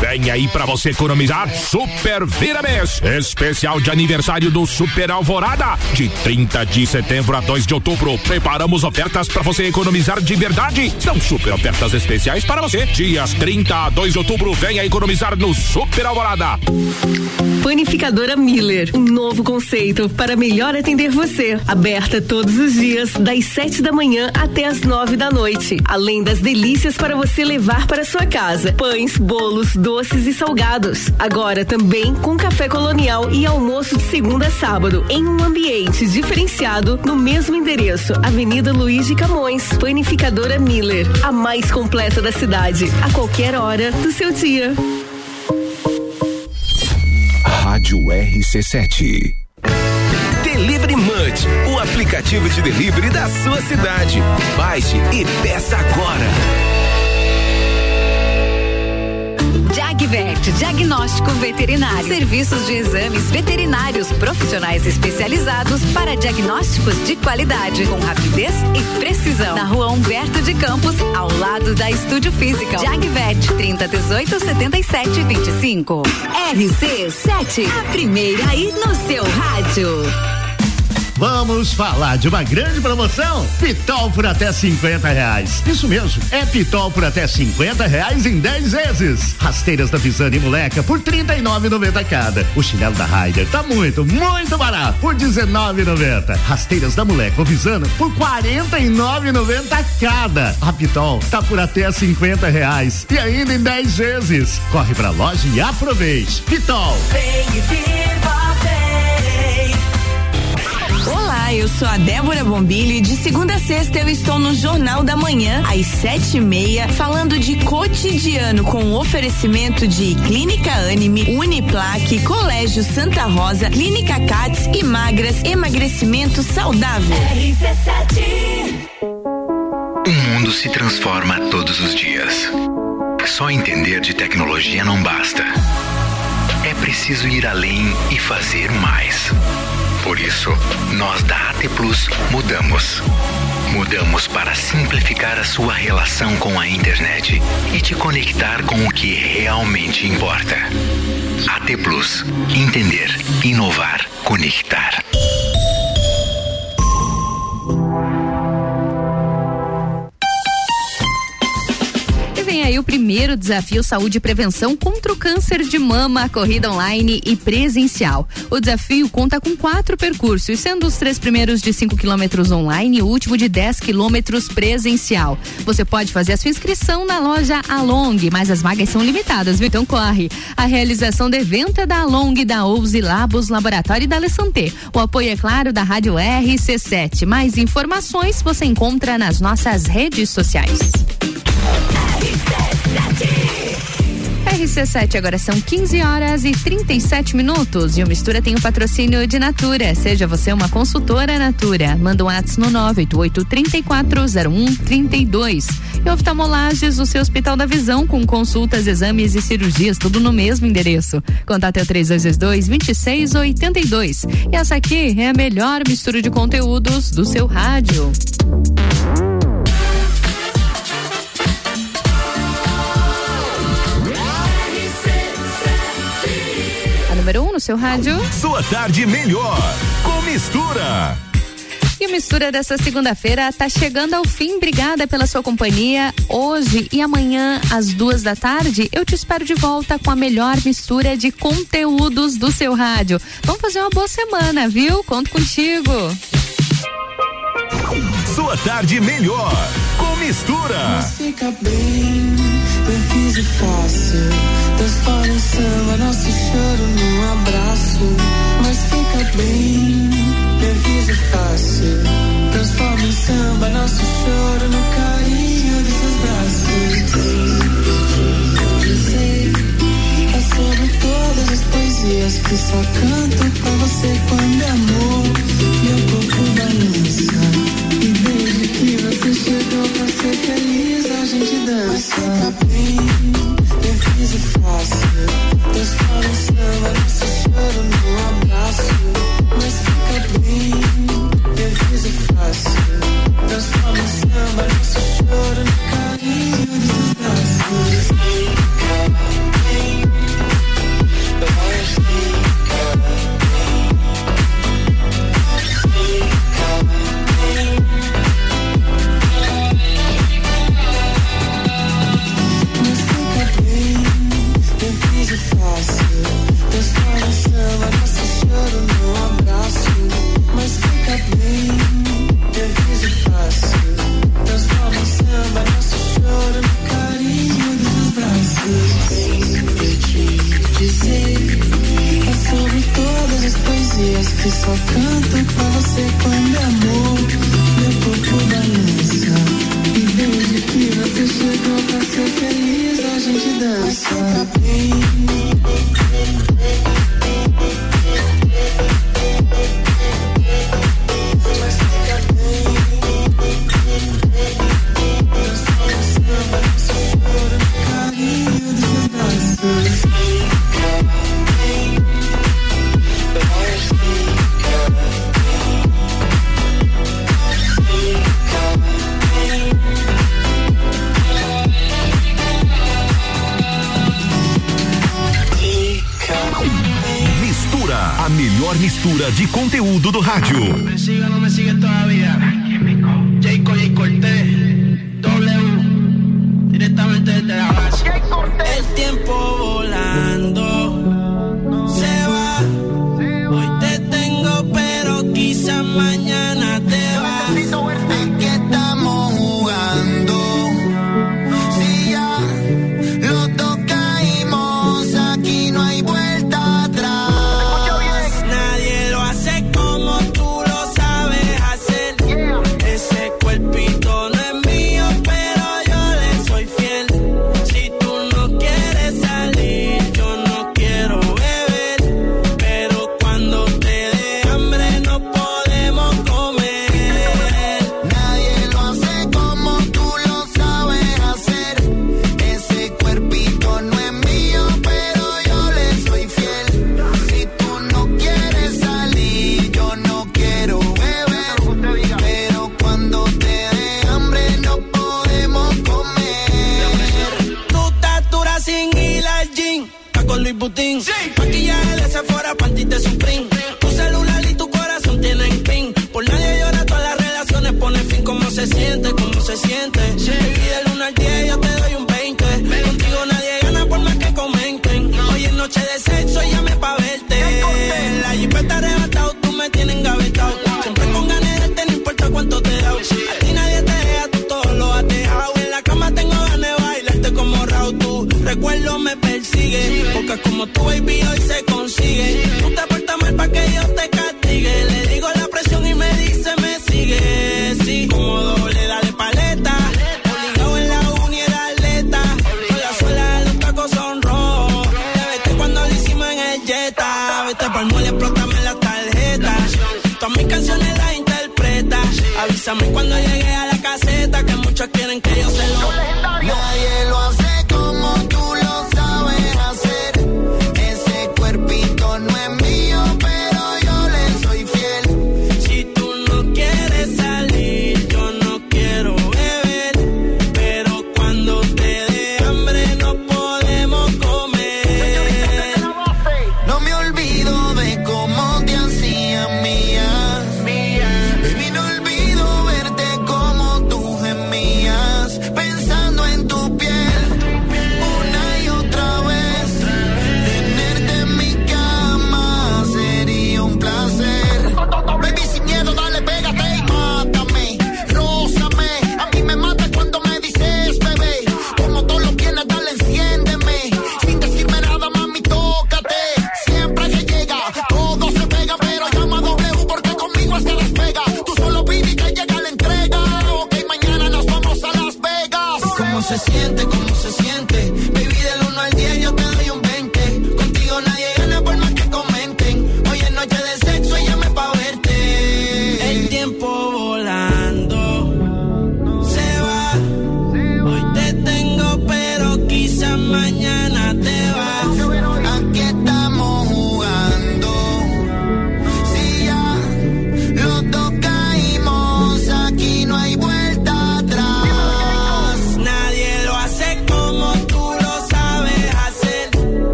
Vem aí para você economizar Super Vira Mês. Especial de aniversário do Super Alvorada. De 30 de setembro a 2 de outubro. Preparamos ofertas para você economizar de verdade. São super ofertas especiais para você. Dias 30 a 2 de outubro. Venha economizar no Super Alvorada. Panificadora Miller. Um novo conceito para melhor atender você. Aberta todos os dias, das 7 da manhã até as 9 da noite. Além das delícias para você levar para sua casa: pães, bolos, doces e salgados. Agora também com café colonial e almoço de segunda a sábado, em um ambiente diferenciado no mesmo endereço, Avenida Luiz de Camões. Panificadora Miller, a mais completa da cidade, a qualquer hora do seu dia. Rádio RC7. Delivery Munch, o aplicativo de delivery da sua cidade. Baixe e peça agora. Jagvet, diagnóstico veterinário. Serviços de exames veterinários profissionais especializados para diagnósticos de qualidade, com rapidez e precisão. Na rua Humberto de Campos, ao lado da Estúdio Física. Jagvet, 30 18 77 25. RC7, a primeira aí no seu rádio. Vamos falar de uma grande promoção? Pitol por até 50 reais. Isso mesmo, é Pitol por até 50 reais em 10 vezes. Rasteiras da Visane e Moleca por 39,90 cada. O chinelo da Ryder tá muito, muito barato por 19,90. Rasteiras da Moleca ou Visana por 49,90 cada. A Pitol tá por até 50 reais e ainda em 10 vezes. Corre pra loja e aproveite. Pitol. Vem eu sou a Débora Bombilho de segunda a sexta eu estou no Jornal da Manhã, às sete e meia, falando de cotidiano com oferecimento de Clínica Anime, Uniplaque, Colégio Santa Rosa, Clínica Cats e Magras, emagrecimento saudável. O mundo se transforma todos os dias. Só entender de tecnologia não basta. É preciso ir além e fazer mais. Por isso, nós da AT Plus mudamos. Mudamos para simplificar a sua relação com a internet e te conectar com o que realmente importa. AT Plus. Entender, inovar, conectar. Aí o primeiro desafio Saúde e Prevenção contra o câncer de mama, corrida online e presencial. O desafio conta com quatro percursos, sendo os três primeiros de 5 quilômetros online e o último de 10 quilômetros presencial. Você pode fazer a sua inscrição na loja Along, mas as vagas são limitadas, viu? Então corre. A realização do evento é da Along, da Ouse Labos Laboratório e da Alessante. O apoio é claro da Rádio RC7. Mais informações você encontra nas nossas redes sociais. RC7, agora são 15 horas e 37 minutos. E o Mistura tem o patrocínio de Natura. Seja você uma consultora Natura. Manda um WhatsApp no 988-340132. E oftalmolages, o seu Hospital da Visão, com consultas, exames e cirurgias, tudo no mesmo endereço. Contato é o 3222-2682. E essa aqui é a melhor mistura de conteúdos do seu rádio. Número 1 um no seu rádio. Sua tarde melhor com mistura. E o Mistura dessa segunda-feira tá chegando ao fim. Obrigada pela sua companhia. Hoje e amanhã, às duas da tarde, eu te espero de volta com a melhor mistura de conteúdos do seu rádio. Vamos fazer uma boa semana, viu? Conto contigo. Sua tarde melhor com mistura. Fica bem, eu fácil. Transforma em samba nosso choro num abraço. Mas fica bem, eu fácil. Transforma em samba nosso choro no carinho de seus braços. Sei, é sobre todas as poesias que só como tu baby hoy se consigue. Tú te portas mal para que yo te castigue. Le digo la presión y me dice me sigue. Sí, como doble, dale paleta. Obligado en la uni era atleta. Con la suela los tacos son rojos. Te vete cuando lo hicimos en el Jetta. Vete pa'l mole, explótame la tarjeta. Todas mis canciones las interpreta. Avísame cuando llegue a la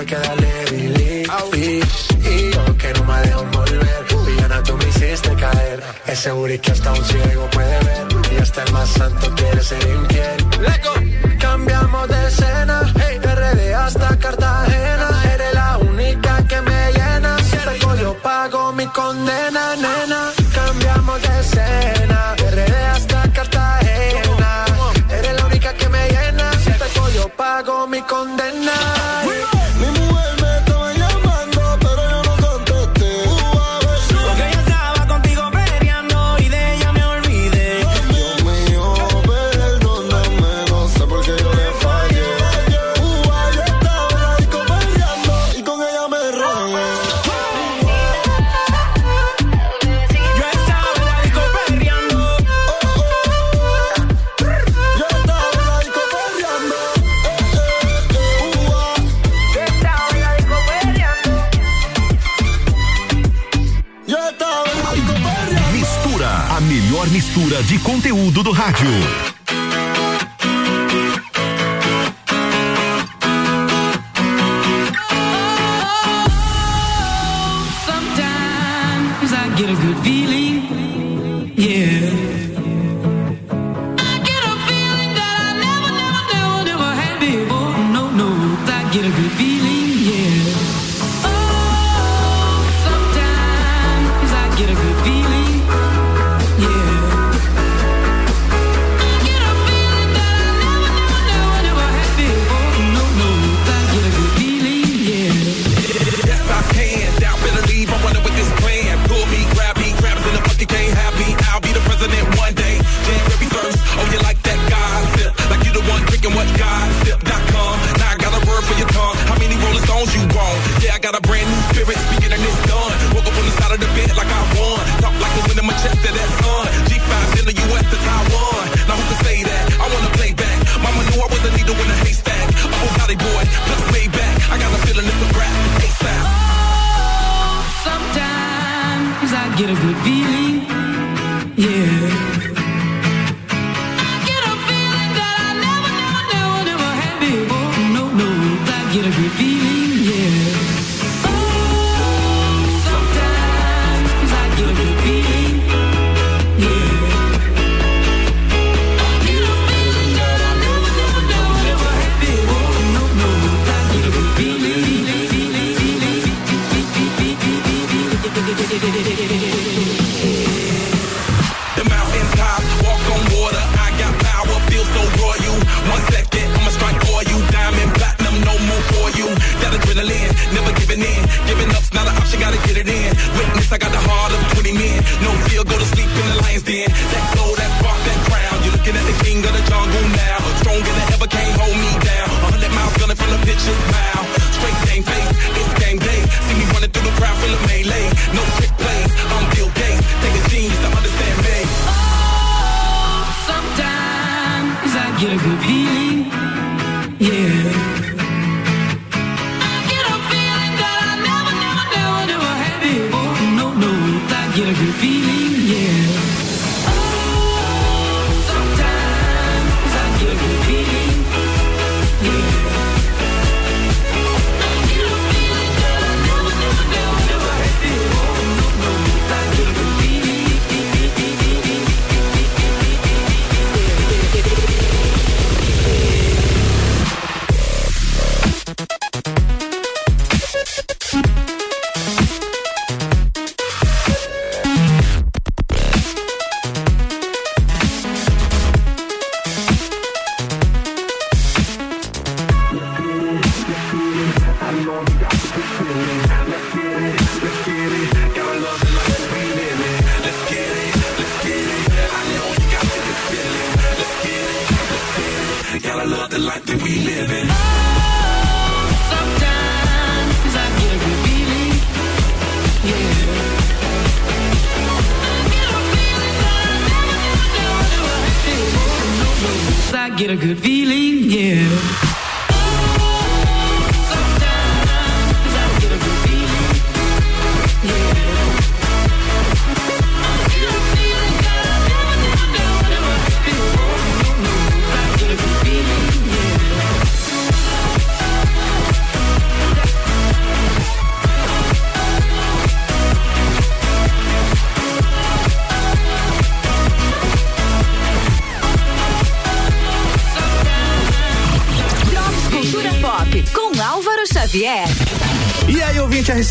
tuve que darle billy Y yo que no me dejo volver Villana, tú me hiciste caer. Es seguro que hasta un ciego puede ver. Y hasta el más santo quiere ser infiel. Cambiamos de escena. Hey. De RD hasta Cartagena. Eres la única que me llena. Si te yo pago mi condena. conteúdo do rádio.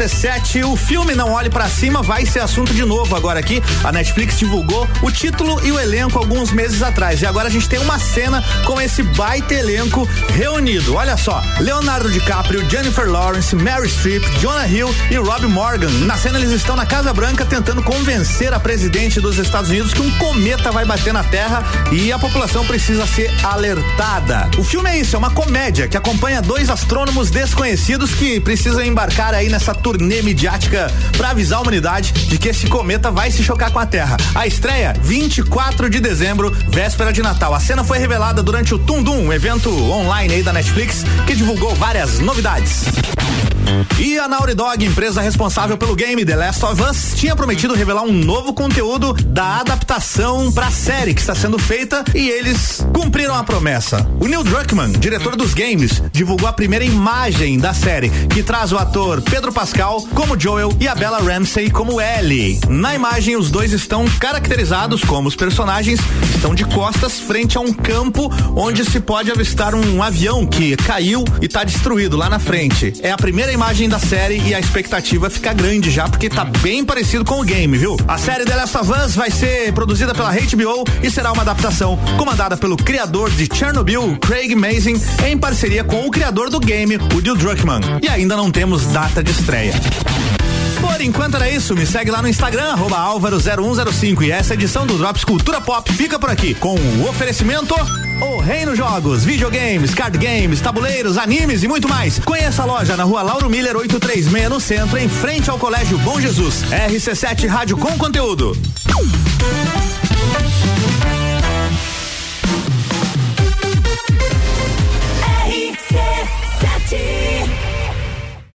17. O filme Não Olhe para Cima vai ser assunto de novo agora aqui. A Netflix divulgou o título e o elenco alguns meses atrás. E agora a gente tem uma cena com esse baita elenco reunido. Olha só: Leonardo DiCaprio, Jennifer Lawrence, Mary Streep, Jonah Hill e Rob Morgan. Na cena eles estão na Casa Branca tentando convencer a presidente dos Estados Unidos que um cometa vai bater na Terra e a população precisa ser alertada. O filme é isso, é uma comédia que acompanha dois astrônomos desconhecidos que precisam embarcar aí nessa turnê midiática para avisar a humanidade de que esse cometa vai se chocar com a Terra. A estreia 24 de dezembro, véspera de Natal. A cena foi revelada durante o Tundum, um evento online aí da Netflix que divulgou várias novidades. E a Naughty Dog, empresa responsável pelo game The Last of Us, tinha prometido revelar um novo conteúdo da adaptação pra série que está sendo feita e eles cumpriram a promessa. O Neil Druckmann, diretor dos games, divulgou a primeira imagem da série, que traz o ator Pedro Pascal como Joel e a Bella Ramsey como Ellie. Na imagem, os dois estão caracterizados como os personagens estão de costas frente a um campo onde se pode avistar um avião que caiu e está destruído lá na frente. É a primeira imagem da série e a expectativa fica grande já, porque tá bem parecido com o game, viu? A série The Last of Us vai ser produzida pela HBO e será uma adaptação comandada pelo criador de Chernobyl, Craig Mazin, em parceria com o criador do game, o Neil Druckmann. E ainda não temos data de estreia. Por enquanto era isso, me segue lá no Instagram, arroba álvaro0105 e essa edição do Drops Cultura Pop fica por aqui com o oferecimento O Reino Jogos, videogames, card games, tabuleiros, animes e muito mais. Conheça a loja na rua Lauro Miller 836 no centro, em frente ao Colégio Bom Jesus. RC7 Rádio com conteúdo.